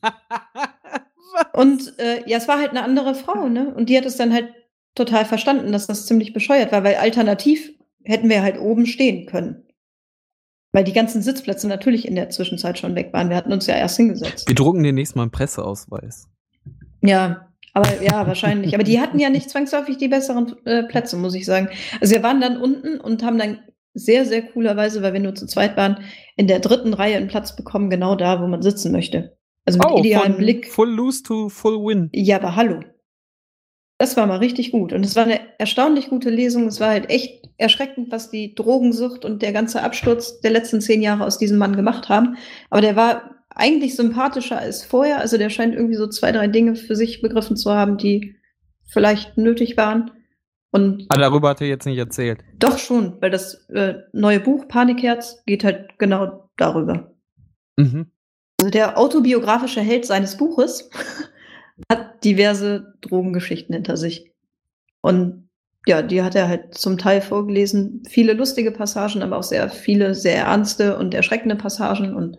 und äh, ja, es war halt eine andere Frau, ne? Und die hat es dann halt total verstanden, dass das ziemlich bescheuert war, weil alternativ hätten wir halt oben stehen können. Weil die ganzen Sitzplätze natürlich in der Zwischenzeit schon weg waren. Wir hatten uns ja erst hingesetzt. Wir drucken den nächsten Mal einen Presseausweis. Ja, aber ja, wahrscheinlich. Aber die hatten ja nicht zwangsläufig die besseren äh, Plätze, muss ich sagen. Also wir waren dann unten und haben dann sehr, sehr coolerweise, weil wir nur zu zweit waren, in der dritten Reihe einen Platz bekommen, genau da, wo man sitzen möchte. Also mit oh, idealem Blick. Full lose to full win. Ja, aber hallo. Das war mal richtig gut. Und es war eine erstaunlich gute Lesung. Es war halt echt erschreckend, was die Drogensucht und der ganze Absturz der letzten zehn Jahre aus diesem Mann gemacht haben. Aber der war eigentlich sympathischer als vorher. Also der scheint irgendwie so zwei, drei Dinge für sich begriffen zu haben, die vielleicht nötig waren. Und Aber darüber hat er jetzt nicht erzählt. Doch schon, weil das äh, neue Buch Panikherz geht halt genau darüber. Mhm. Also der autobiografische Held seines Buches hat diverse Drogengeschichten hinter sich. Und ja, die hat er halt zum Teil vorgelesen. Viele lustige Passagen, aber auch sehr viele sehr ernste und erschreckende Passagen und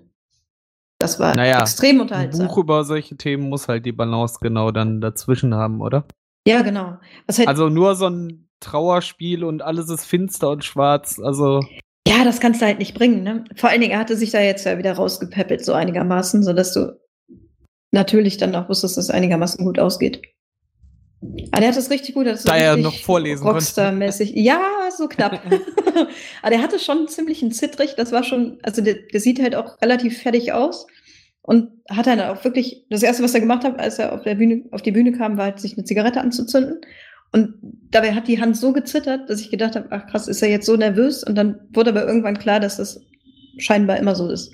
das war Naja, extrem Ein unterhaltsam. Buch über solche Themen muss halt die Balance genau dann dazwischen haben, oder? Ja, genau. Halt, Also nur so ein Trauerspiel und alles ist finster und schwarz. Also, ja, das kannst du halt nicht bringen. Ne? Vor allen Dingen, er hatte sich da jetzt ja wieder rausgepäppelt, so einigermaßen, sodass du natürlich dann auch wusstest, dass es einigermaßen gut ausgeht. Aber der hat das richtig gut. das Da er noch vorlesen. Rockstar-mäßig. Ja, so knapp. Aber der hatte schon ziemlich einen Zittrig. Das war schon, also der, der sieht halt auch relativ fertig aus. Und hat dann auch wirklich, das erste, was er gemacht hat, als er auf der Bühne, auf die Bühne kam, war halt, sich eine Zigarette anzuzünden. Und dabei hat die Hand so gezittert, dass ich gedacht habe, ach krass, ist er jetzt so nervös? Und dann wurde aber irgendwann klar, dass das scheinbar immer so ist.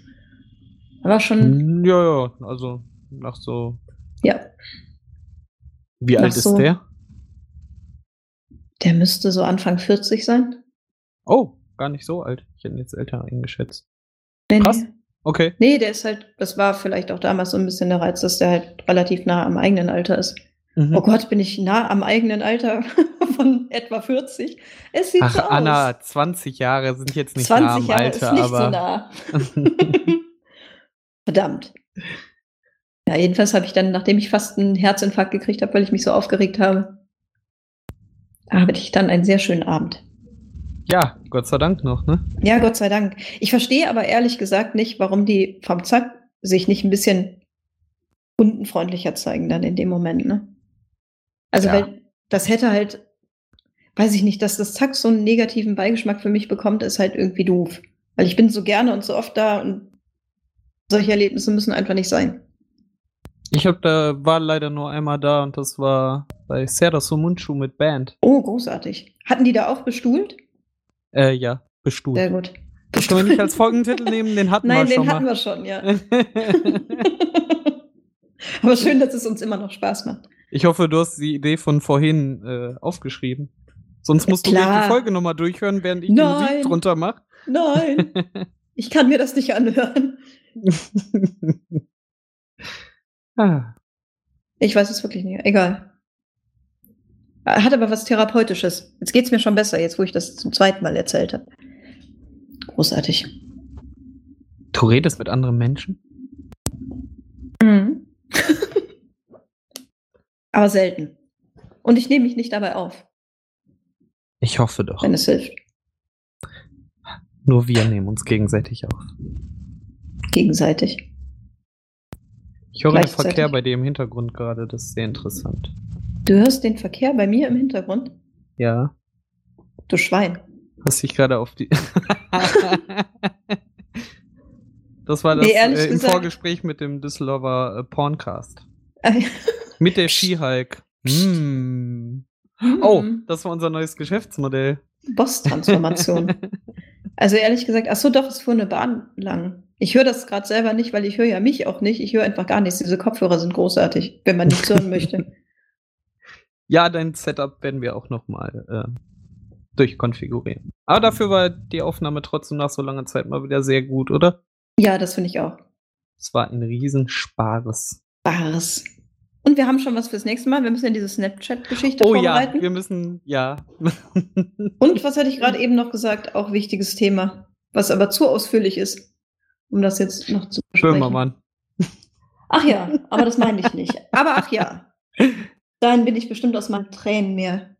Er war schon, ja, ja, also nach so. ja, Wie Nach alt so- ist der? der müsste so Anfang 40 sein. Oh, gar nicht so alt. Ich hätte ihn jetzt älter eingeschätzt. Nee, Krass. Nee. Okay. nee, der ist halt, das war vielleicht auch damals so ein bisschen der Reiz, dass der halt relativ nah am eigenen Alter ist. Mhm. Oh Gott, bin ich nah am eigenen Alter von etwa 40? Es sieht Ach, so aus. Anna, 20 Jahre sind jetzt nicht 20 nah am Jahre Alter, ist nicht aber. so nah. Verdammt. Ja, jedenfalls habe ich dann, nachdem ich fast einen Herzinfarkt gekriegt habe, weil ich mich so aufgeregt habe, hatte ich dann einen sehr schönen Abend. Ja, Gott sei Dank noch, ne? Ja, Gott sei Dank. Ich verstehe aber ehrlich gesagt nicht, warum die vom Zack sich nicht ein bisschen kundenfreundlicher zeigen dann in dem Moment, ne? Also, Ja. weil das hätte halt, weiß ich nicht, dass das Zack so einen negativen Beigeschmack für mich bekommt, ist halt irgendwie doof. Weil ich bin so gerne und so oft da und solche Erlebnisse müssen einfach nicht sein. Ich hab da, war leider nur einmal da und das war bei Serra Sumunchu mit Band. Oh, großartig. Hatten die da auch bestuhlt? Äh, ja, bestuhlt. Sehr gut. Das können wir nicht als Folgentitel nehmen, den hatten Nein, wir den schon hatten mal. wir schon, ja. aber schön, dass es uns immer noch Spaß macht. ich hoffe, du hast die Idee von vorhin äh, aufgeschrieben. Sonst musst du Klar. die Folge nochmal durchhören, während ich die Nein. Musik drunter mache. Nein, ich kann mir das nicht anhören. ah, Ich weiß es wirklich nicht. Egal. Hat aber was Therapeutisches. Jetzt geht's mir schon besser, jetzt wo ich das zum zweiten Mal erzählt habe. Großartig. du redest mit anderen Menschen? Mhm. aber selten. Und ich nehme mich nicht dabei auf, Ich hoffe doch. wenn es hilft. Nur wir nehmen uns gegenseitig auf. Gegenseitig. Ich höre den. Verkehr bei dir im Hintergrund gerade, das ist sehr interessant. Du hörst den Verkehr bei mir im Hintergrund? Ja, Du Schwein. hast dich gerade auf die. das war das Nee, äh, im gesagt- Vorgespräch mit dem Düsseldorfer äh, Porncast. Mit der Skihulk. Mm. Oh, Hm, das war unser neues Geschäftsmodell. Boss-Transformation. Also ehrlich gesagt, ach so, doch, es fuhr eine Bahn lang. Ich höre das gerade selber nicht, weil ich höre ja mich auch nicht. Ich höre einfach gar nichts. Diese Kopfhörer sind großartig, wenn man nichts hören möchte. Ja, dein Setup werden wir auch nochmal äh, durchkonfigurieren. Aber dafür war die Aufnahme trotzdem nach so langer Zeit mal wieder sehr gut, oder? Ja, das finde ich auch. Es war ein Riesenspares. Bars. Und wir haben schon was fürs nächste Mal. Wir müssen ja diese Snapchat-Geschichte Oh ja, vorbereiten. wir müssen, ja. Und was hatte ich gerade eben noch gesagt? Auch wichtiges Thema, was aber zu ausführlich ist, um das jetzt noch zu besprechen. Böhmermann. Ach ja, aber das meine ich nicht. Aber ach ja, dahin bin ich bestimmt aus meinen Tränen mehr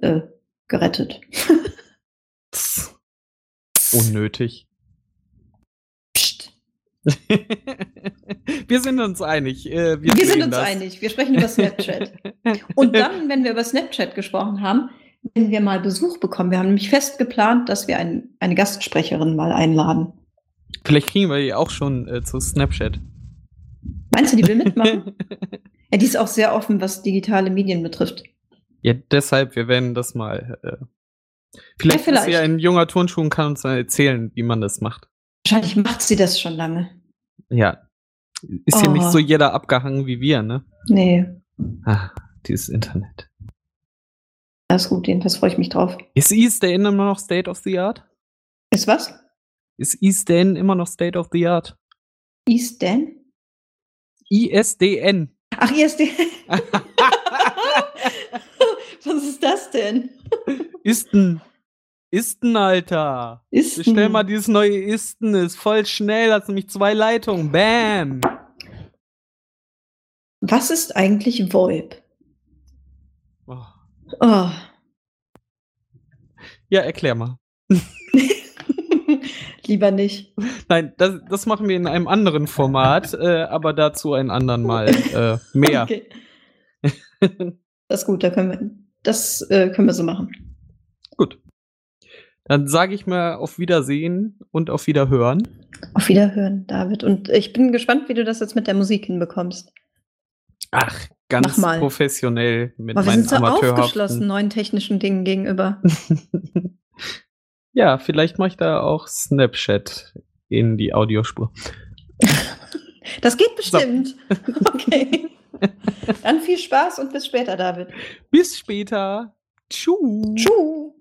äh, gerettet. Unnötig. Psst. wir sind uns einig. Äh, wir Wir sind uns das. einig. Wir sprechen über Snapchat. Und dann, wenn wir über Snapchat gesprochen haben, wenn wir mal Besuch bekommen. Wir haben nämlich fest geplant, dass wir ein, eine Gastsprecherin mal einladen. Vielleicht kriegen wir die auch schon äh, zu Snapchat. Meinst du, die will mitmachen? ja, die ist auch sehr offen, was digitale Medien betrifft. ja, deshalb, wir werden das mal. Äh, vielleicht, Ja, ist sie vielleicht. ein junger Turnschuh und kann uns dann erzählen, wie man das macht. Wahrscheinlich macht sie das schon lange. Ja. Ist nicht Oh. so jeder abgehangen wie wir, ne? Nee, Ah, dieses Internet. alles gut, jedenfalls freue ich mich drauf. Ist Eastern immer noch State of the Art? Ist was? Ist Eastern immer noch State of the Art? Eastern? ISDN. Ach, ISD. Was ist das denn? Isten. Isten, Alter. Ist Bestell mal dieses neue Isten, ist voll schnell, hat nämlich zwei Leitungen. Bam. Was ist eigentlich VoIP? Oh. Oh. Ja, erklär mal. Lieber nicht. Nein, das, das machen wir in einem anderen Format, äh, aber dazu ein anderen Mal äh, mehr. Okay. Das ist gut, da können wir, das äh, können wir so machen. Gut. Dann sage ich mal auf Wiedersehen und auf Wiederhören. Auf Wiederhören, David. Und ich bin gespannt, wie du das jetzt mit der Musik hinbekommst. Ach, ganz professionell mit Aber wir meinen sind so aufgeschlossen Amateurhaften. neuen technischen Dingen gegenüber. ja, vielleicht mache ich da auch Snapchat in die Audiospur. Das geht bestimmt. Okay. Dann viel Spaß und bis später, David. Bis später. Tschüss. Tschüss.